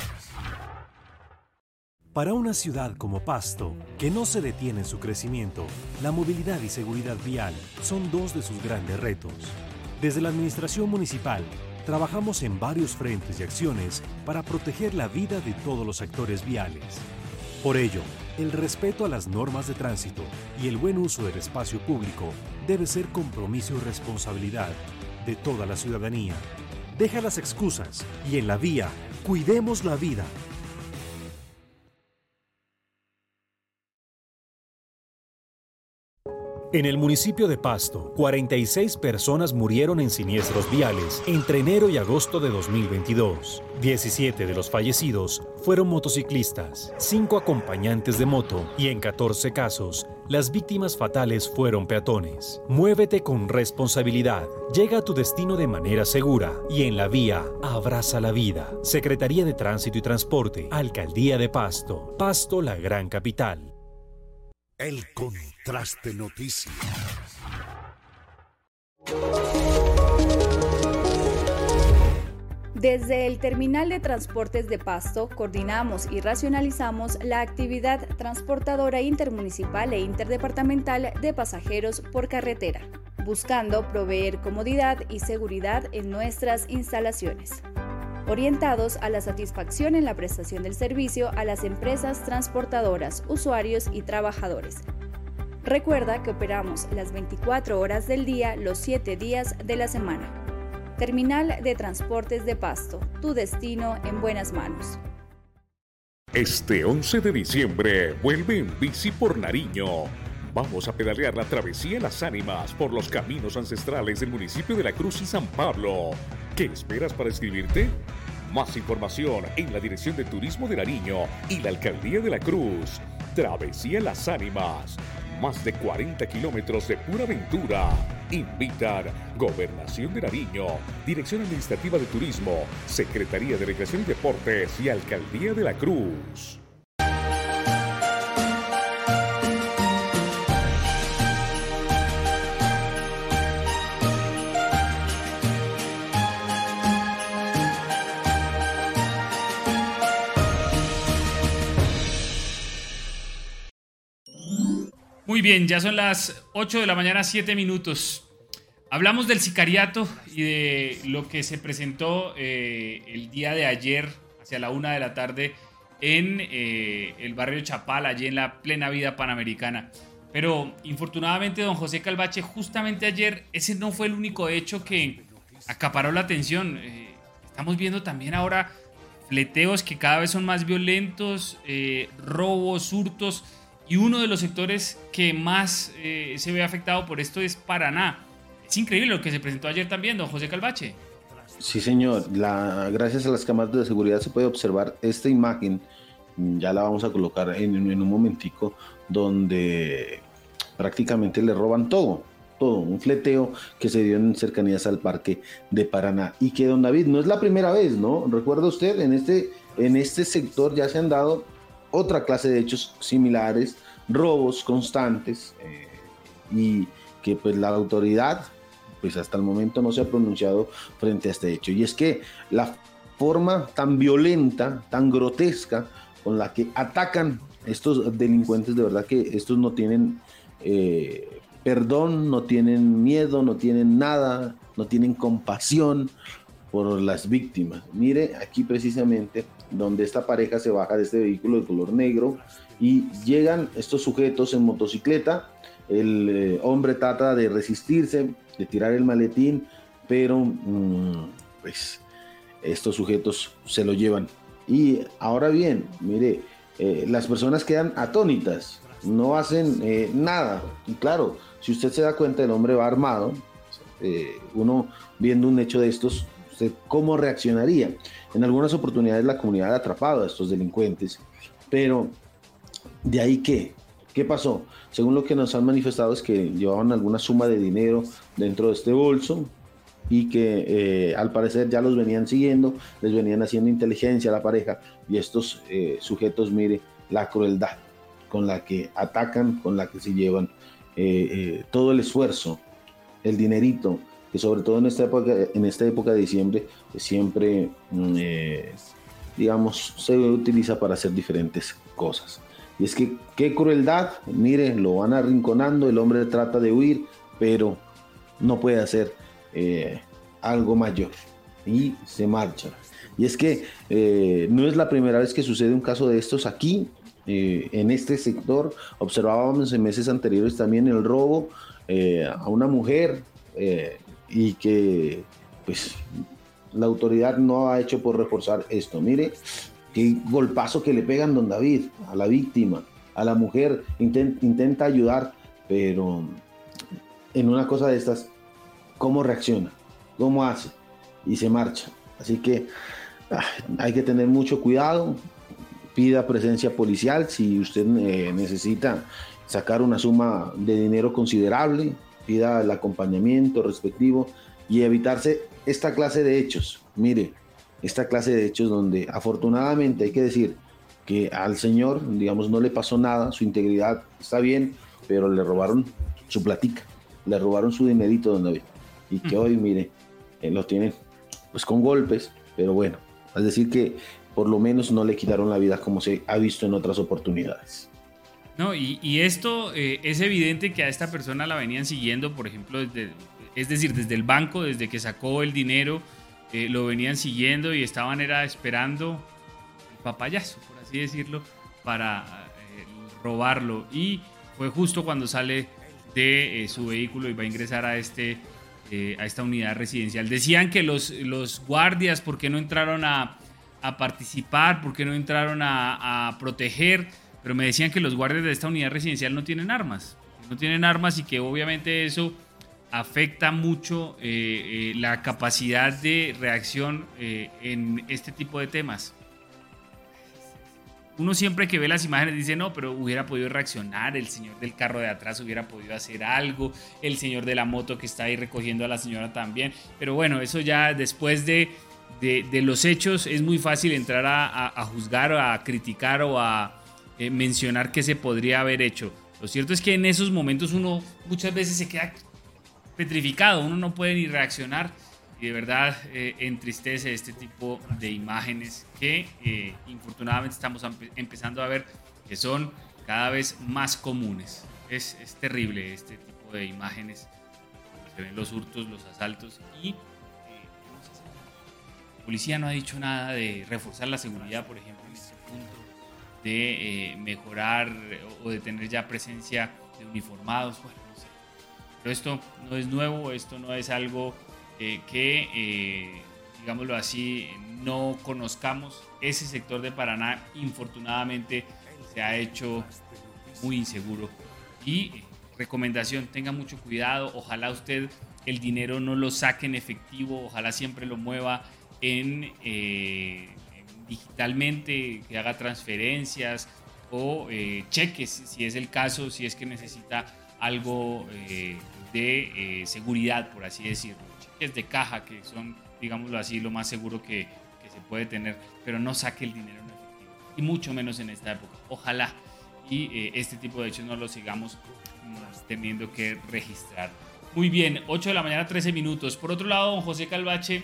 Para una ciudad como Pasto, que no se detiene en su crecimiento, la movilidad y seguridad vial son dos de sus grandes retos. Desde la Administración Municipal, trabajamos en varios frentes y acciones para proteger la vida de todos los actores viales. Por ello, el respeto a las normas de tránsito y el buen uso del espacio público debe ser compromiso y responsabilidad de toda la ciudadanía. Deja las excusas y en la vía, cuidemos la vida. En el municipio de Pasto, 46 personas murieron en siniestros viales entre enero y agosto de 2022. 17 de los fallecidos fueron motociclistas, 5 acompañantes de moto y en 14 casos, las víctimas fatales fueron peatones. Muévete con responsabilidad, llega a tu destino de manera segura y en la vía, abraza la vida. Secretaría de Tránsito y Transporte, Alcaldía de Pasto, Pasto la gran capital. El contraste noticias. Desde el Terminal de Transportes de Pasto coordinamos y racionalizamos la actividad transportadora intermunicipal e interdepartamental de pasajeros por carretera, buscando proveer comodidad y seguridad en nuestras instalaciones, orientados a la satisfacción en la prestación del servicio a las empresas transportadoras, usuarios y trabajadores. Recuerda que operamos las 24 horas del día, los 7 días de la semana. Terminal de Transportes de Pasto, tu destino en buenas manos. Este 11 de diciembre vuelve en bici por Nariño. Vamos a pedalear la travesía Las Ánimas por los caminos ancestrales del municipio de La Cruz y San Pablo. ¿Qué esperas para escribirte? Más información en la Dirección de Turismo de Nariño y la Alcaldía de La Cruz. Travesía Las Ánimas más de 40 kilómetros de pura aventura. Invitar Gobernación de Nariño, Dirección Administrativa de Turismo, Secretaría de Recreación y Deportes y Alcaldía de la Cruz. Muy bien, ya son las 8 de la mañana, 7 minutos. Hablamos del sicariato y de lo que se presentó eh, el día de ayer, hacia la una de la tarde, en eh, el barrio Chapal, allí en la plena vida panamericana. Pero infortunadamente, don José Calvache, justamente ayer ese no fue el único hecho que acaparó la atención. Eh, estamos viendo también ahora fleteos que cada vez son más violentos, robos, hurtos y uno de los sectores que más eh, se ve afectado por esto es Paraná. Es increíble lo que se presentó ayer también, don José Calvache. Sí, señor. La, gracias a las cámaras de seguridad se puede observar esta imagen. Ya la vamos a colocar en, en un momentico, donde prácticamente le roban todo todo, un fleteo que se dio en cercanías al parque de Paraná. Y que don David, no es la primera vez, ¿no? Recuerda usted, en este, en este sector ya se han dado otra clase de hechos similares, robos constantes eh, y que pues la autoridad pues hasta el momento no se ha pronunciado frente a este hecho. Y es que la forma tan violenta, tan grotesca con la que atacan estos delincuentes, de verdad que estos no tienen eh, perdón, no tienen miedo, no tienen nada, no tienen compasión por las víctimas. Mire aquí precisamente donde esta pareja se baja de este vehículo de color negro y llegan estos sujetos en motocicleta. El eh, hombre trata de resistirse, de tirar el maletín, pero mm, pues estos sujetos se lo llevan. Y ahora bien, mire, eh, las personas quedan atónitas, no hacen eh, nada. Y claro, si usted se da cuenta, el hombre va armado. uno viendo un hecho de estos, ¿cómo reaccionaría? En algunas oportunidades la comunidad ha atrapado a estos delincuentes, pero de ahí qué? ¿Qué pasó? Según lo que nos han manifestado es que llevaban alguna suma de dinero dentro de este bolso y que eh, al parecer ya los venían siguiendo, les venían haciendo inteligencia a la pareja y estos eh, sujetos, mire, la crueldad con la que atacan, con la que se llevan eh, todo el esfuerzo, el dinerito, que sobre todo en esta época, en esta época de diciembre siempre, mm, eh, digamos, se utiliza para hacer diferentes cosas. Y es que qué crueldad, mire, lo van arrinconando, el hombre trata de huir, pero no puede hacer eh, algo mayor y se marcha. Y es que eh, no es la primera vez que sucede un caso de estos aquí, en este sector. Observábamos en meses anteriores también el robo a una mujer y que pues la autoridad no ha hecho por reforzar esto. Mire, qué golpazo que le pegan don David a la víctima, a la mujer, intenta, ayudar, pero en una cosa de estas, ¿cómo reacciona? ¿Cómo hace? Y se marcha. Así que ah, hay que tener mucho cuidado, pida presencia policial si usted eh, necesita sacar una suma de dinero considerable, pida el acompañamiento respectivo y evitarse esta clase de hechos. Mire, esta clase de hechos donde afortunadamente hay que decir que al señor, digamos, no le pasó nada, su integridad está bien, pero le robaron su platica, le robaron su dinerito, don David. Y que hoy, mire, lo tienen pues con golpes, pero bueno, es decir que por lo menos no le quitaron la vida como se ha visto en otras oportunidades. No, y, esto eh, es evidente que a esta persona la venían siguiendo, por ejemplo, desde, es decir, desde el banco, desde que sacó el dinero, eh, lo venían siguiendo y estaban era esperando el papayazo, por así decirlo, para eh, robarlo. Y fue justo cuando sale de su vehículo y va a ingresar a este a esta unidad residencial. Decían que los, los guardias, ¿por qué no entraron a, a participar? ¿Por qué no entraron a proteger? Pero me decían que los guardias de esta unidad residencial no tienen armas, no tienen armas y que obviamente eso afecta mucho eh, eh, la capacidad de reacción eh, en este tipo de temas. Uno siempre que ve las imágenes dice, no, pero hubiera podido reaccionar, el señor del carro de atrás hubiera podido hacer algo, el señor de la moto que está ahí recogiendo a la señora también, pero bueno, eso ya después de, de, los hechos es muy fácil entrar a, a juzgar o a criticar o a, eh, mencionar que se podría haber hecho. Lo cierto es que en esos momentos uno muchas veces se queda petrificado, uno no puede ni reaccionar y de verdad eh, entristece este tipo de imágenes que eh, infortunadamente estamos empezando a ver que son cada vez más comunes. Es, es terrible este tipo de imágenes, se ven los hurtos, los asaltos y la policía no ha dicho nada de reforzar la seguridad, por ejemplo, de eh, mejorar o de tener ya presencia de uniformados. Bueno, no sé. Pero esto no es nuevo, esto no es algo eh, que, eh, digámoslo así, no conozcamos. Ese sector de Paraná, infortunadamente, se ha hecho muy inseguro. Y recomendación, tenga mucho cuidado, ojalá usted el dinero no lo saque en efectivo, ojalá siempre lo mueva en digitalmente, que haga transferencias o eh, cheques, si es el caso, si es que necesita algo eh, de eh, seguridad, por así decirlo. Cheques de caja, que son, digámoslo así, lo más seguro que, que se puede tener, pero no saque el dinero en efectivo, y mucho menos en esta época. Ojalá y este tipo de hechos no los sigamos teniendo que registrar. Muy bien, 8 de la mañana, 13 minutos. Por otro lado, don José Calvache,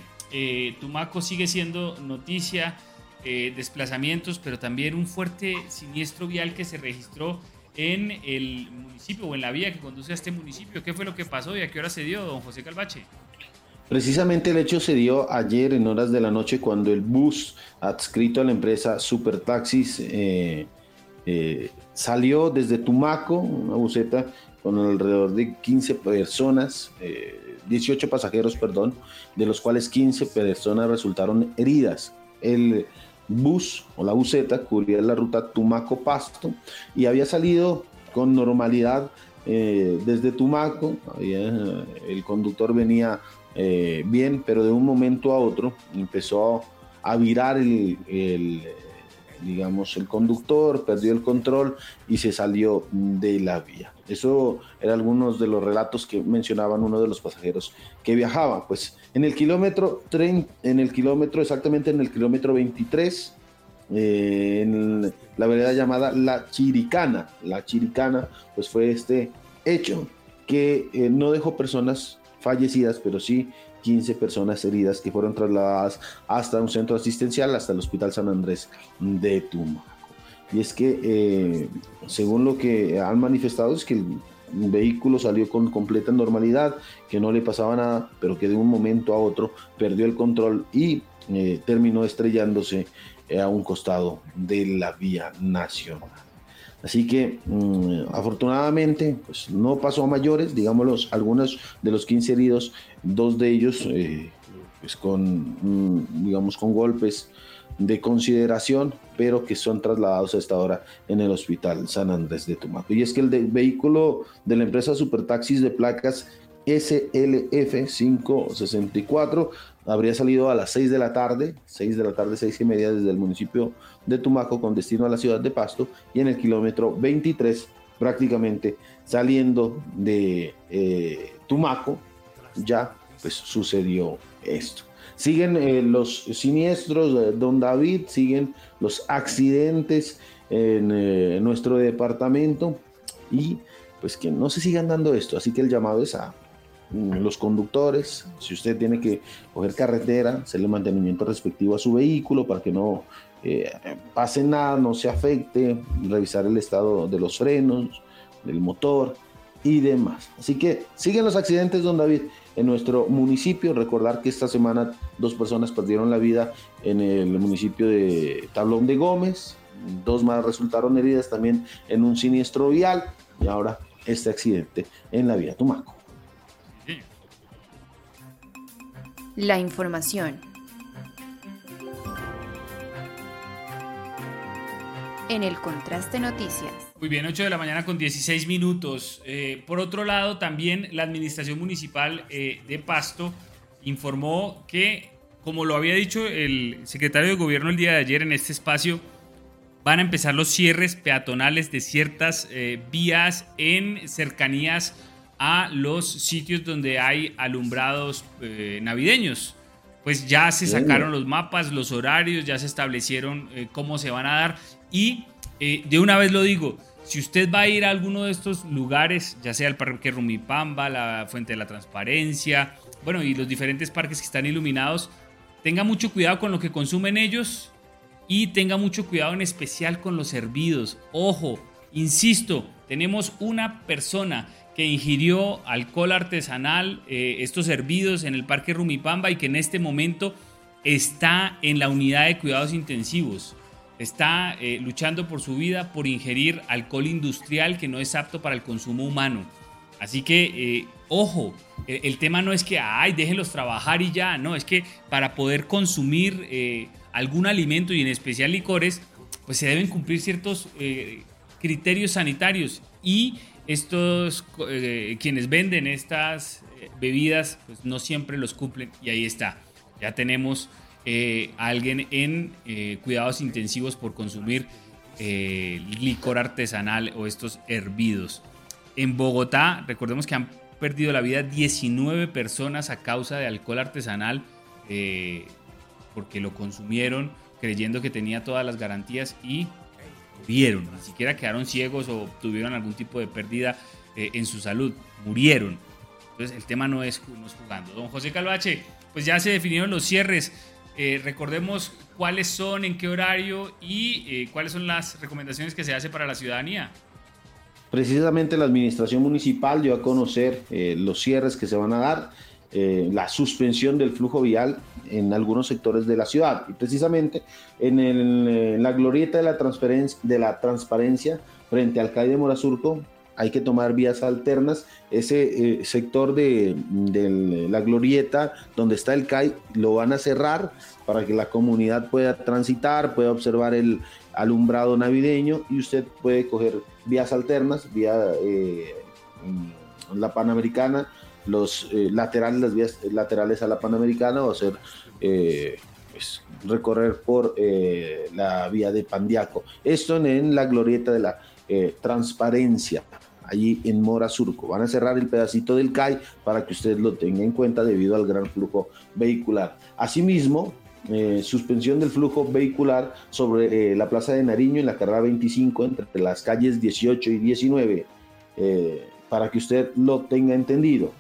Tumaco sigue siendo noticia eh, desplazamientos, pero también un fuerte siniestro vial que se registró en el municipio o en la vía que conduce a este municipio. ¿Qué fue lo que pasó y a qué hora se dio, don José Calvache? Precisamente el hecho se dio ayer en horas de la noche cuando el bus adscrito a la empresa Supertaxis eh, eh, salió desde Tumaco, una buseta con alrededor de 15 personas, 18 pasajeros, perdón, de los cuales 15 personas resultaron heridas. El bus o la buseta cubría la ruta Tumaco-Pasto y había salido con normalidad eh, desde Tumaco. el conductor venía eh, bien, pero de un momento a otro empezó a virar el, digamos, el conductor, perdió el control y se salió de la vía. Eso eran algunos de los relatos que mencionaban uno de los pasajeros que viajaba. Pues en el kilómetro, en el kilómetro exactamente en el kilómetro 23, eh, en la vereda llamada La Chiricana. La Chiricana, pues fue este hecho que eh, no dejó personas fallecidas, pero sí 15 personas heridas que fueron trasladadas hasta un centro asistencial, hasta el Hospital San Andrés de Tumaco. Y es que, eh, según lo que han manifestado, es que el vehículo salió con completa normalidad, que no le pasaba nada, pero que de un momento a otro perdió el control y eh, terminó estrellándose eh, a un costado de la vía nacional. Así que mm, afortunadamente pues no pasó a mayores, digamos algunos de los 15 heridos, dos de ellos eh, pues con, mm, digamos, con golpes de consideración, pero que son trasladados a esta hora en el Hospital San Andrés de Tumaco. Y es que el vehículo de la empresa Supertaxis de placas SLF 564 habría salido a las 6 de la tarde, 6 de la tarde, 6 y media desde el municipio de Tumaco con destino a la ciudad de Pasto y en el kilómetro 23 prácticamente saliendo de eh, Tumaco ya pues sucedió esto. Siguen eh, los siniestros, don David, siguen los accidentes en eh, nuestro departamento y pues que no se sigan dando esto. Así que el llamado es a mm, los conductores, si usted tiene que coger carretera, hacerle mantenimiento respectivo a su vehículo para que no eh, pase nada, no se afecte, revisar el estado de los frenos, del motor y demás. Así que siguen los accidentes, don David, en nuestro municipio. Recordar que esta semana dos personas perdieron la vida en el municipio de Tablón de Gómez, dos más resultaron heridas también en un siniestro vial y ahora este accidente en la vía Tumaco. La información. En el Contraste Noticias. Muy bien, 8 de la mañana con 16 minutos. Eh, por otro lado, también la Administración Municipal eh, de Pasto informó que, como lo había dicho el secretario de Gobierno el día de ayer en este espacio, van a empezar los cierres peatonales de ciertas eh, vías en cercanías a los sitios donde hay alumbrados navideños. Pues ya se sacaron los mapas, los horarios, ya se establecieron cómo se van a dar y de una vez lo digo, si usted va a ir a alguno de estos lugares, ya sea el Parque Rumipamba, la Fuente de la Transparencia, bueno, y los diferentes parques que están iluminados, tenga mucho cuidado con lo que consumen ellos y tenga mucho cuidado en especial con los hervidos. Ojo, insisto, tenemos una persona que ingirió alcohol artesanal, eh, estos hervidos en el Parque Rumipamba y que en este momento está en la unidad de cuidados intensivos está eh, luchando por su vida por ingerir alcohol industrial que no es apto para el consumo humano. Así que, eh, ojo, el, tema no es que, ay, déjenlos trabajar y ya, no, es que para poder consumir eh, algún alimento y en especial licores, pues se deben cumplir ciertos criterios sanitarios y estos, quienes venden estas bebidas, pues no siempre los cumplen y ahí está, ya tenemos eh, alguien en eh, cuidados intensivos por consumir eh, licor artesanal o estos hervidos. En Bogotá, recordemos que han perdido la vida 19 personas a causa de alcohol artesanal porque lo consumieron creyendo que tenía todas las garantías y murieron. Ni siquiera quedaron ciegos o tuvieron algún tipo de pérdida en su salud. Murieron. Entonces el tema no es, no es jugando. Don José Calvache, pues ya se definieron los cierres. Eh, recordemos cuáles son, en qué horario y eh, cuáles son las recomendaciones que se hace para la ciudadanía. Precisamente la administración municipal dio a conocer eh, los cierres que se van a dar, la suspensión del flujo vial en algunos sectores de la ciudad. Y precisamente en, la glorieta de la, transparencia, de la transparencia frente al calle de Morazurco hay que tomar vías alternas. Ese sector de, de, la glorieta donde está el CAI lo van a cerrar para que la comunidad pueda transitar, pueda observar el alumbrado navideño y usted puede coger vías alternas, vía eh, la Panamericana, los eh, laterales, las vías laterales a la Panamericana o hacer eh, pues, recorrer por la vía de Pandiaco. Esto en, la glorieta de la transparencia allí en Mora Surco. Van a cerrar el pedacito del CAI para que usted lo tenga en cuenta debido al gran flujo vehicular. Asimismo, eh, suspensión del flujo vehicular sobre eh, la Plaza de Nariño en la carrera 25 entre las calles 18 y 19, eh, para que usted lo tenga entendido.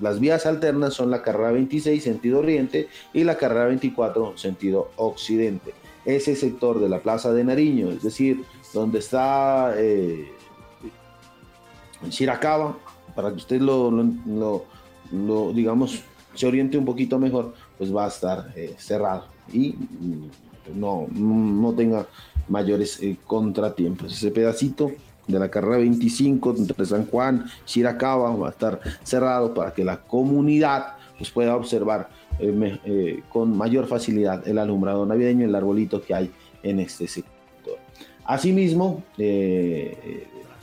Las vías alternas son la carrera 26 sentido oriente y la carrera 24 sentido occidente. Ese sector de la Plaza de Nariño, es decir, donde está en Chiracaba, para que usted lo, digamos, se oriente un poquito mejor, pues va a estar eh, cerrado y mm, no, no tenga mayores eh, contratiempos. Ese pedacito de la carrera 25 entre San Juan Chiracaba va a estar cerrado para que la comunidad pues, pueda observar eh, con mayor facilidad el alumbrado navideño, el arbolito que hay en este sector. Asimismo,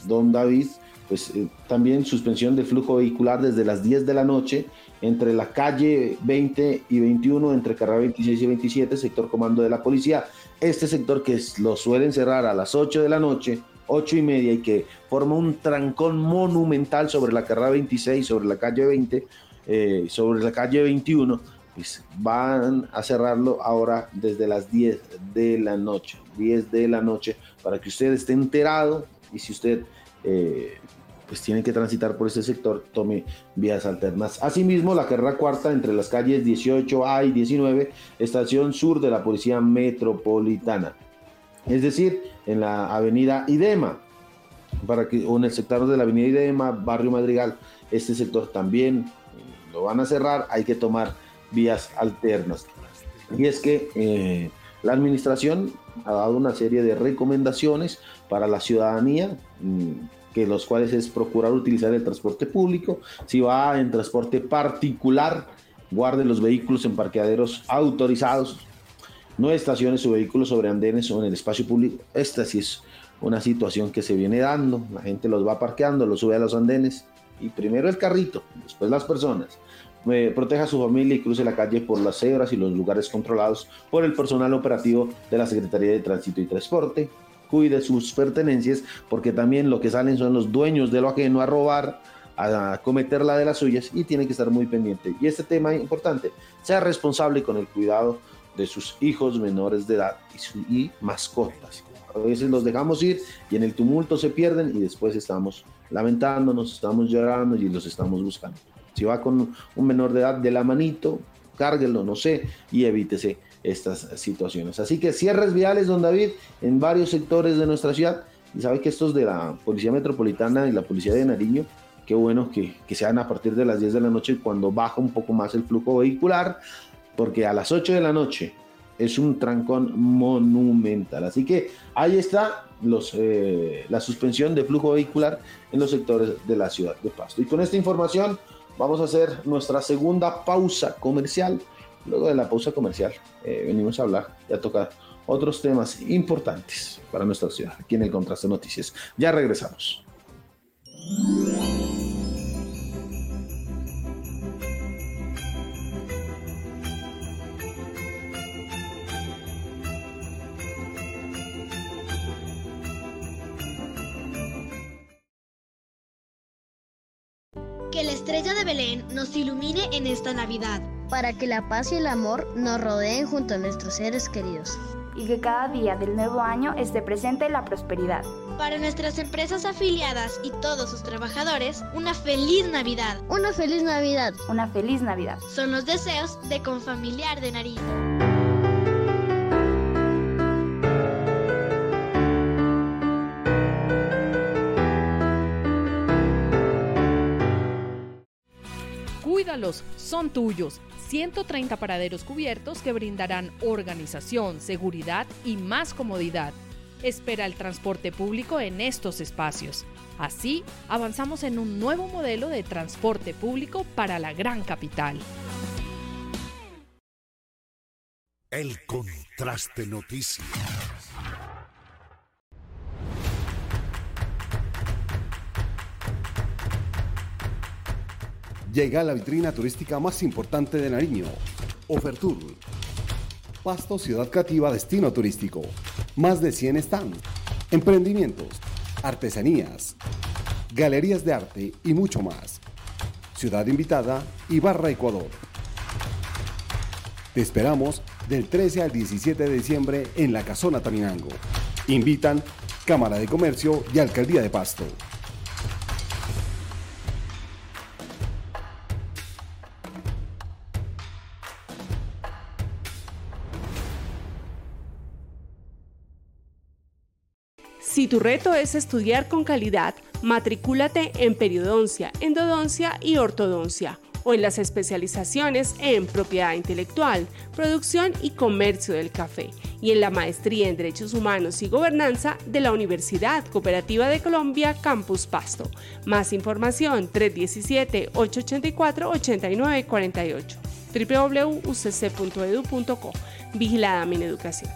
don David, pues también suspensión de flujo vehicular desde las 10 de la noche entre la calle 20 y 21, entre carrera 26 y 27, sector comando de la policía. Este sector que lo suelen cerrar a las 8 de la noche, 8 y media, y que forma un trancón monumental sobre la carrera 26, sobre la calle 20, eh, sobre la calle 21, pues van a cerrarlo ahora desde las 10 de la noche, 10 de la noche, para que usted esté enterado y si usted... Eh, pues tiene que transitar por ese sector, tome vías alternas. Asimismo, la carrera cuarta entre las calles 18A y 19, estación sur de la Policía Metropolitana. Es decir, en la avenida Idema, para que, o en el sector de la avenida Idema, barrio Madrigal, este sector también lo van a cerrar, hay que tomar vías alternas. Y es que eh, la administración ha dado una serie de recomendaciones para la ciudadanía, mm, que los cuales es procurar utilizar el transporte público. Si va en transporte particular, guarde los vehículos en parqueaderos autorizados, no estacione su vehículo sobre andenes o en el espacio público. Esta sí es una situación que se viene dando. La gente los va parqueando, los sube a los andenes y primero el carrito, después las personas. proteja a su familia y cruce la calle por las cebras y los lugares controlados por el personal operativo de la Secretaría de Tránsito y Transporte. Cuide sus pertenencias porque también lo que salen son los dueños de lo ajeno a robar, a cometer la de las suyas y tiene que estar muy pendiente. Y este tema importante, sea responsable con el cuidado de sus hijos menores de edad y, y mascotas. A veces los dejamos ir y en el tumulto se pierden y después estamos lamentándonos, estamos llorando y los estamos buscando. Si va con un menor de edad de la manito, cárguelo, no sé, y evítese estas situaciones. Así que cierres viales, don David, en varios sectores de nuestra ciudad. Y sabe que estos de la Policía Metropolitana y la Policía de Nariño, qué bueno que, que sean a partir de las 10 de la noche cuando baja un poco más el flujo vehicular, porque a las 8 de la noche es un trancón monumental. Así que ahí está eh, la suspensión de flujo vehicular en los sectores de la ciudad de Pasto. Y con esta información vamos a hacer nuestra segunda pausa comercial. Luego de la pausa comercial eh, venimos a hablar y a tocar otros temas importantes para nuestra ciudad, aquí en el Contraste Noticias. Ya regresamos. Que la estrella de Belén nos ilumine en esta Navidad. Para que la paz y el amor nos rodeen junto a nuestros seres queridos. Y que cada día del nuevo año esté presente la prosperidad. Para nuestras empresas afiliadas y todos sus trabajadores, una feliz Navidad. Una feliz Navidad. Una feliz Navidad. Son los deseos de Confamiliar de Nariño. Son tuyos. 130 paraderos cubiertos que brindarán organización, seguridad y más comodidad. Espera el transporte público en estos espacios. Así, avanzamos en un nuevo modelo de transporte público para la gran capital. El contraste noticias. Llega la vitrina turística más importante de Nariño, Ofertur. Pasto Ciudad Creativa Destino Turístico. Más de 100 stands, emprendimientos, artesanías, galerías de arte y mucho más. Ciudad invitada, Ibarra, Ecuador. Te esperamos del 13 al 17 de diciembre en la Casona Taminango. Invitan Cámara de Comercio y Alcaldía de Pasto. Si tu reto es estudiar con calidad, matricúlate en periodoncia, endodoncia y ortodoncia o en las especializaciones en propiedad intelectual, producción y comercio del café y en la maestría en Derechos Humanos y Gobernanza de la Universidad Cooperativa de Colombia Campus Pasto. Más información 317-884-8948 www.ucc.edu.co Vigilada Mineducación.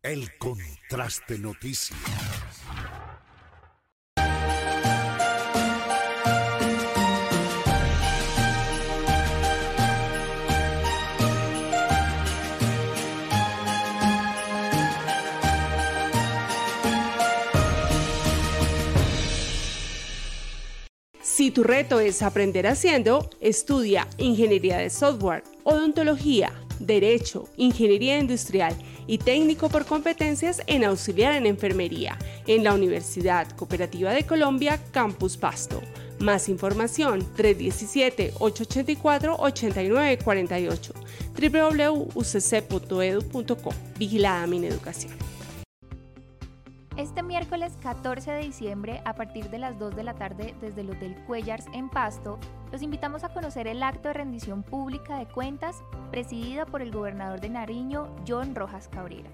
El contraste noticias. Si tu reto es aprender haciendo, estudia ingeniería de software, odontología, derecho, ingeniería industrial y técnico por competencias en auxiliar en enfermería en la Universidad Cooperativa de Colombia, Campus Pasto. Más información 317-884-8948 www.ucc.edu.co Vigilada Mineducación. Este miércoles 14 de diciembre, a partir de las 2 de la tarde desde el Hotel Cuellars en Pasto, los invitamos a conocer el acto de rendición pública de cuentas presidida por el gobernador de Nariño, John Rojas Cabrera.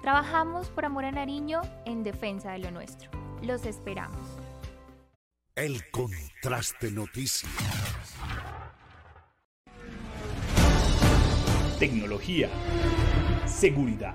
Trabajamos por amor a Nariño en defensa de lo nuestro. Los esperamos. El contraste noticias. Tecnología. Seguridad.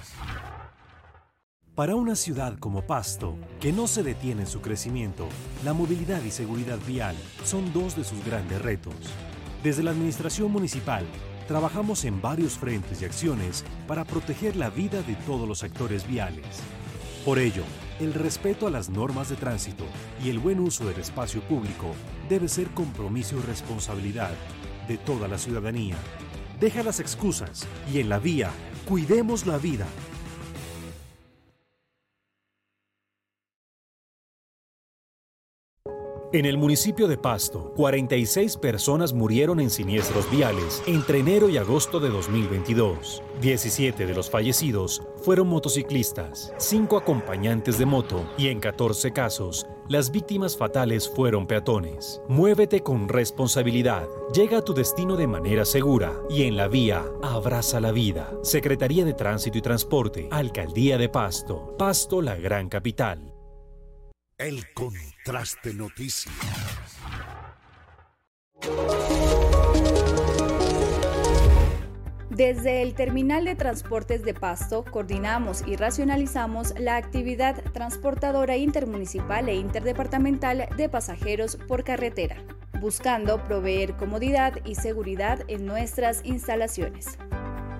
Para una ciudad como Pasto, que no se detiene en su crecimiento, la movilidad y seguridad vial son dos de sus grandes retos. Desde la Administración Municipal, trabajamos en varios frentes y acciones para proteger la vida de todos los actores viales. Por ello, el respeto a las normas de tránsito y el buen uso del espacio público debe ser compromiso y responsabilidad de toda la ciudadanía. Deja las excusas y en la vía, cuidemos la vida. En el municipio de Pasto, 46 personas murieron en siniestros viales entre enero y agosto de 2022. 17 de los fallecidos fueron motociclistas, 5 acompañantes de moto y en 14 casos, las víctimas fatales fueron peatones. Muévete con responsabilidad, llega a tu destino de manera segura y en la vía, abraza la vida. Secretaría de Tránsito y Transporte, Alcaldía de Pasto, Pasto la gran capital. El contraste noticias. Desde el Terminal de Transportes de Pasto, coordinamos y racionalizamos la actividad transportadora intermunicipal e interdepartamental de pasajeros por carretera, buscando proveer comodidad y seguridad en nuestras instalaciones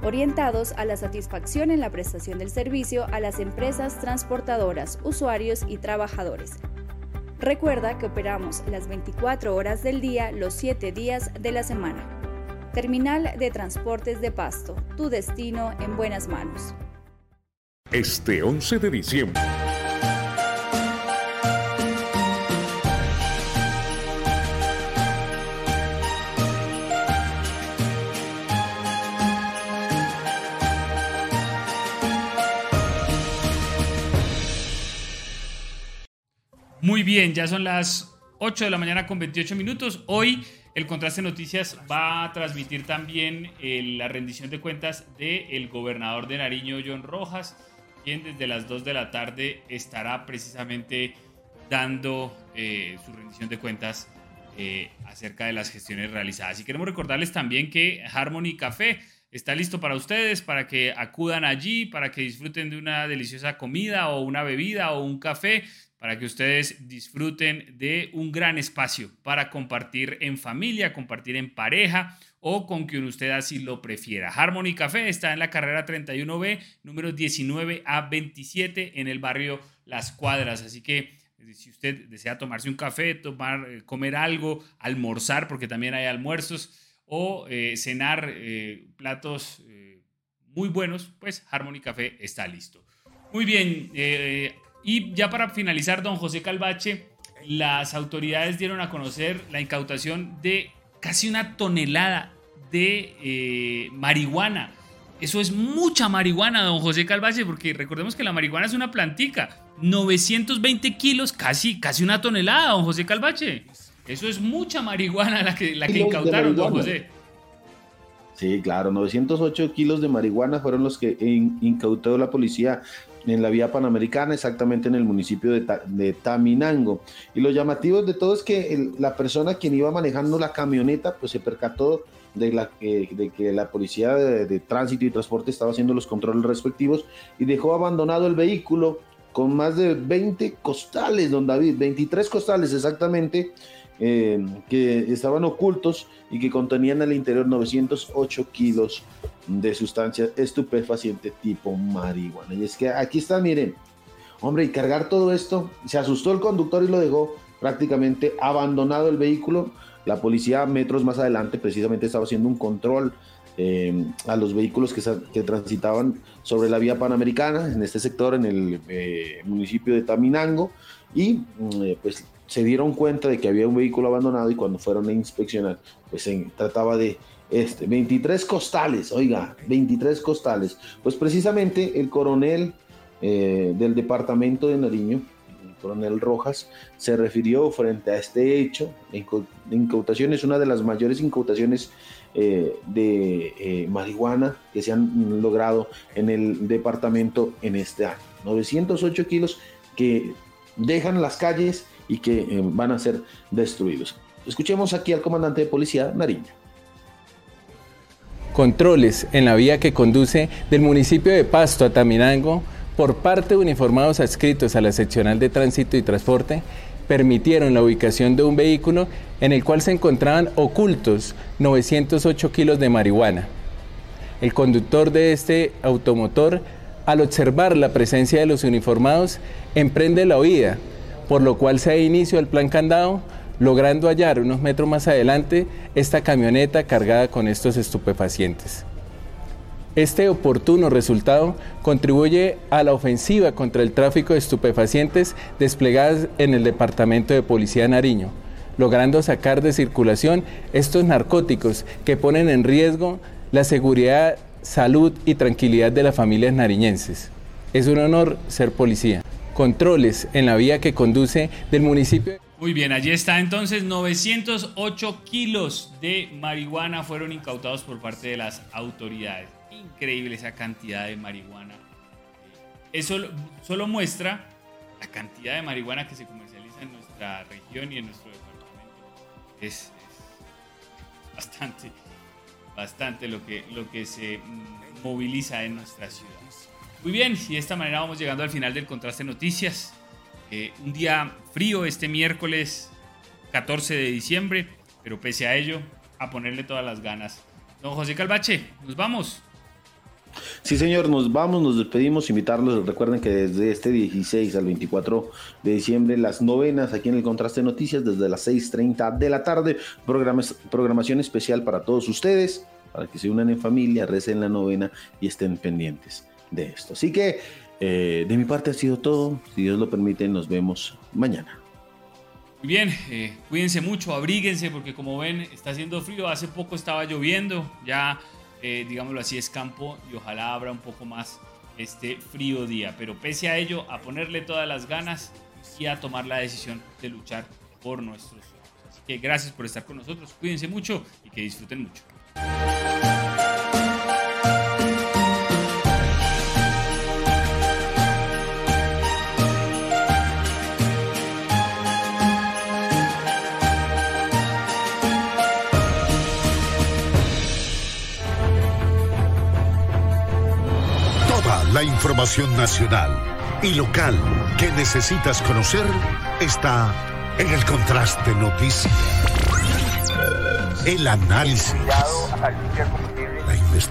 orientados a la satisfacción en la prestación del servicio a las empresas transportadoras, usuarios y trabajadores. Recuerda que operamos las 24 horas del día, los 7 días de la semana. Terminal de Transportes de Pasto, tu destino en buenas manos. Este 11 de diciembre. Muy bien, ya son las 8 de la mañana con 28 minutos. Hoy el Contraste Noticias va a transmitir también eh, la rendición de cuentas del gobernador de Nariño, John Rojas, quien desde las 2 de la tarde estará precisamente dando eh, su rendición de cuentas eh, acerca de las gestiones realizadas. Y queremos recordarles también que Harmony Café está listo para ustedes, para que acudan allí, para que disfruten de una deliciosa comida o una bebida o un café para que ustedes disfruten de un gran espacio para compartir en familia, compartir en pareja o con quien usted así lo prefiera. Harmony Café está en la carrera 31B, número 19 a 27 en el barrio Las Cuadras. Así que eh, si usted desea tomarse un café, tomar, eh, comer algo, almorzar, porque también hay almuerzos, o eh, cenar platos muy buenos, pues Harmony Café está listo. Muy bien, y ya para finalizar, don José Calvache, las autoridades dieron a conocer la incautación de casi una tonelada de eh, marihuana. Eso es mucha marihuana, don José Calvache, porque recordemos que la marihuana es una plantica. 920 kilos, casi, casi una tonelada, don José Calvache. Eso es mucha marihuana la que, la que incautaron, don José. Sí, claro, 908 kilos de marihuana fueron los que incautó la policía en la vía panamericana, exactamente en el municipio de, Taminango. Y lo llamativo de todo es que la persona quien iba manejando la camioneta, pues se percató de, la, de que la policía de, de, tránsito y transporte estaba haciendo los controles respectivos y dejó abandonado el vehículo con más de 20 costales, don David, 23 costales exactamente, eh, que estaban ocultos y que contenían al interior 908 kilos de sustancia estupefaciente tipo marihuana. Y es que aquí está, miren, hombre, y cargar todo esto, se asustó el conductor y lo dejó prácticamente abandonado el vehículo. La policía metros más adelante precisamente estaba haciendo un control eh, a los vehículos que, que, transitaban sobre la vía panamericana en este sector, en el eh, municipio de Taminango, y mm, eh, pues se dieron cuenta de que había un vehículo abandonado y cuando fueron a inspeccionar, pues se trataba de este, 23 costales, oiga, 23 costales. Pues precisamente el coronel del departamento de Nariño, el coronel Rojas, se refirió frente a este hecho. La incautación es una de las mayores incautaciones eh, de eh, marihuana que se han logrado en el departamento en este año. 908 kilos que dejan las calles y que eh, van a ser destruidos. Escuchemos aquí al comandante de policía Nariño controles en la vía que conduce del municipio de Pasto a Taminango por parte de uniformados adscritos a la seccional de tránsito y transporte permitieron la ubicación de un vehículo en el cual se encontraban ocultos 908 kilos de marihuana. El conductor de este automotor, al observar la presencia de los uniformados, emprende la huida, por lo cual se da inicio al plan candado, logrando hallar unos metros más adelante esta camioneta cargada con estos estupefacientes. Este oportuno resultado contribuye a la ofensiva contra el tráfico de estupefacientes desplegadas en el Departamento de Policía de Nariño, logrando sacar de circulación estos narcóticos que ponen en riesgo la seguridad, salud y tranquilidad de las familias nariñenses. Es un honor ser policía. Controles en la vía que conduce del municipio. Muy bien, allí está entonces 908 kilos de marihuana fueron incautados por parte de las autoridades increíble esa cantidad de marihuana. Eso solo muestra la cantidad de marihuana que se comercializa en nuestra región y en nuestro departamento. Es, bastante, bastante lo que, lo que se moviliza en nuestra ciudad. Muy bien, y de esta manera vamos llegando al final del Contraste Noticias. Eh, un día frío este miércoles 14 de diciembre, pero pese a ello, a ponerle todas las ganas. Don José Calvache, nos vamos. Sí, señor, nos vamos, nos despedimos, invitarlos. Recuerden que desde este 16 al 24 de diciembre, las novenas aquí en el Contraste Noticias, desde las 6:30 de la tarde, programación especial para todos ustedes, para que se unan en familia, recen la novena y estén pendientes de esto. Así que, eh, de mi parte ha sido todo. Si Dios lo permite, nos vemos mañana. Muy bien, eh, cuídense mucho, abríguense, porque como ven, está haciendo frío. Hace poco estaba lloviendo, ya eh, digámoslo así, es campo y ojalá abra un poco más este frío día. Pero pese a ello, a ponerle todas las ganas y a tomar la decisión de luchar por nuestros sueños. Así que gracias por estar con nosotros, cuídense mucho y que disfruten mucho. La información nacional y local que necesitas conocer está en el contraste noticia. El análisis. La investigación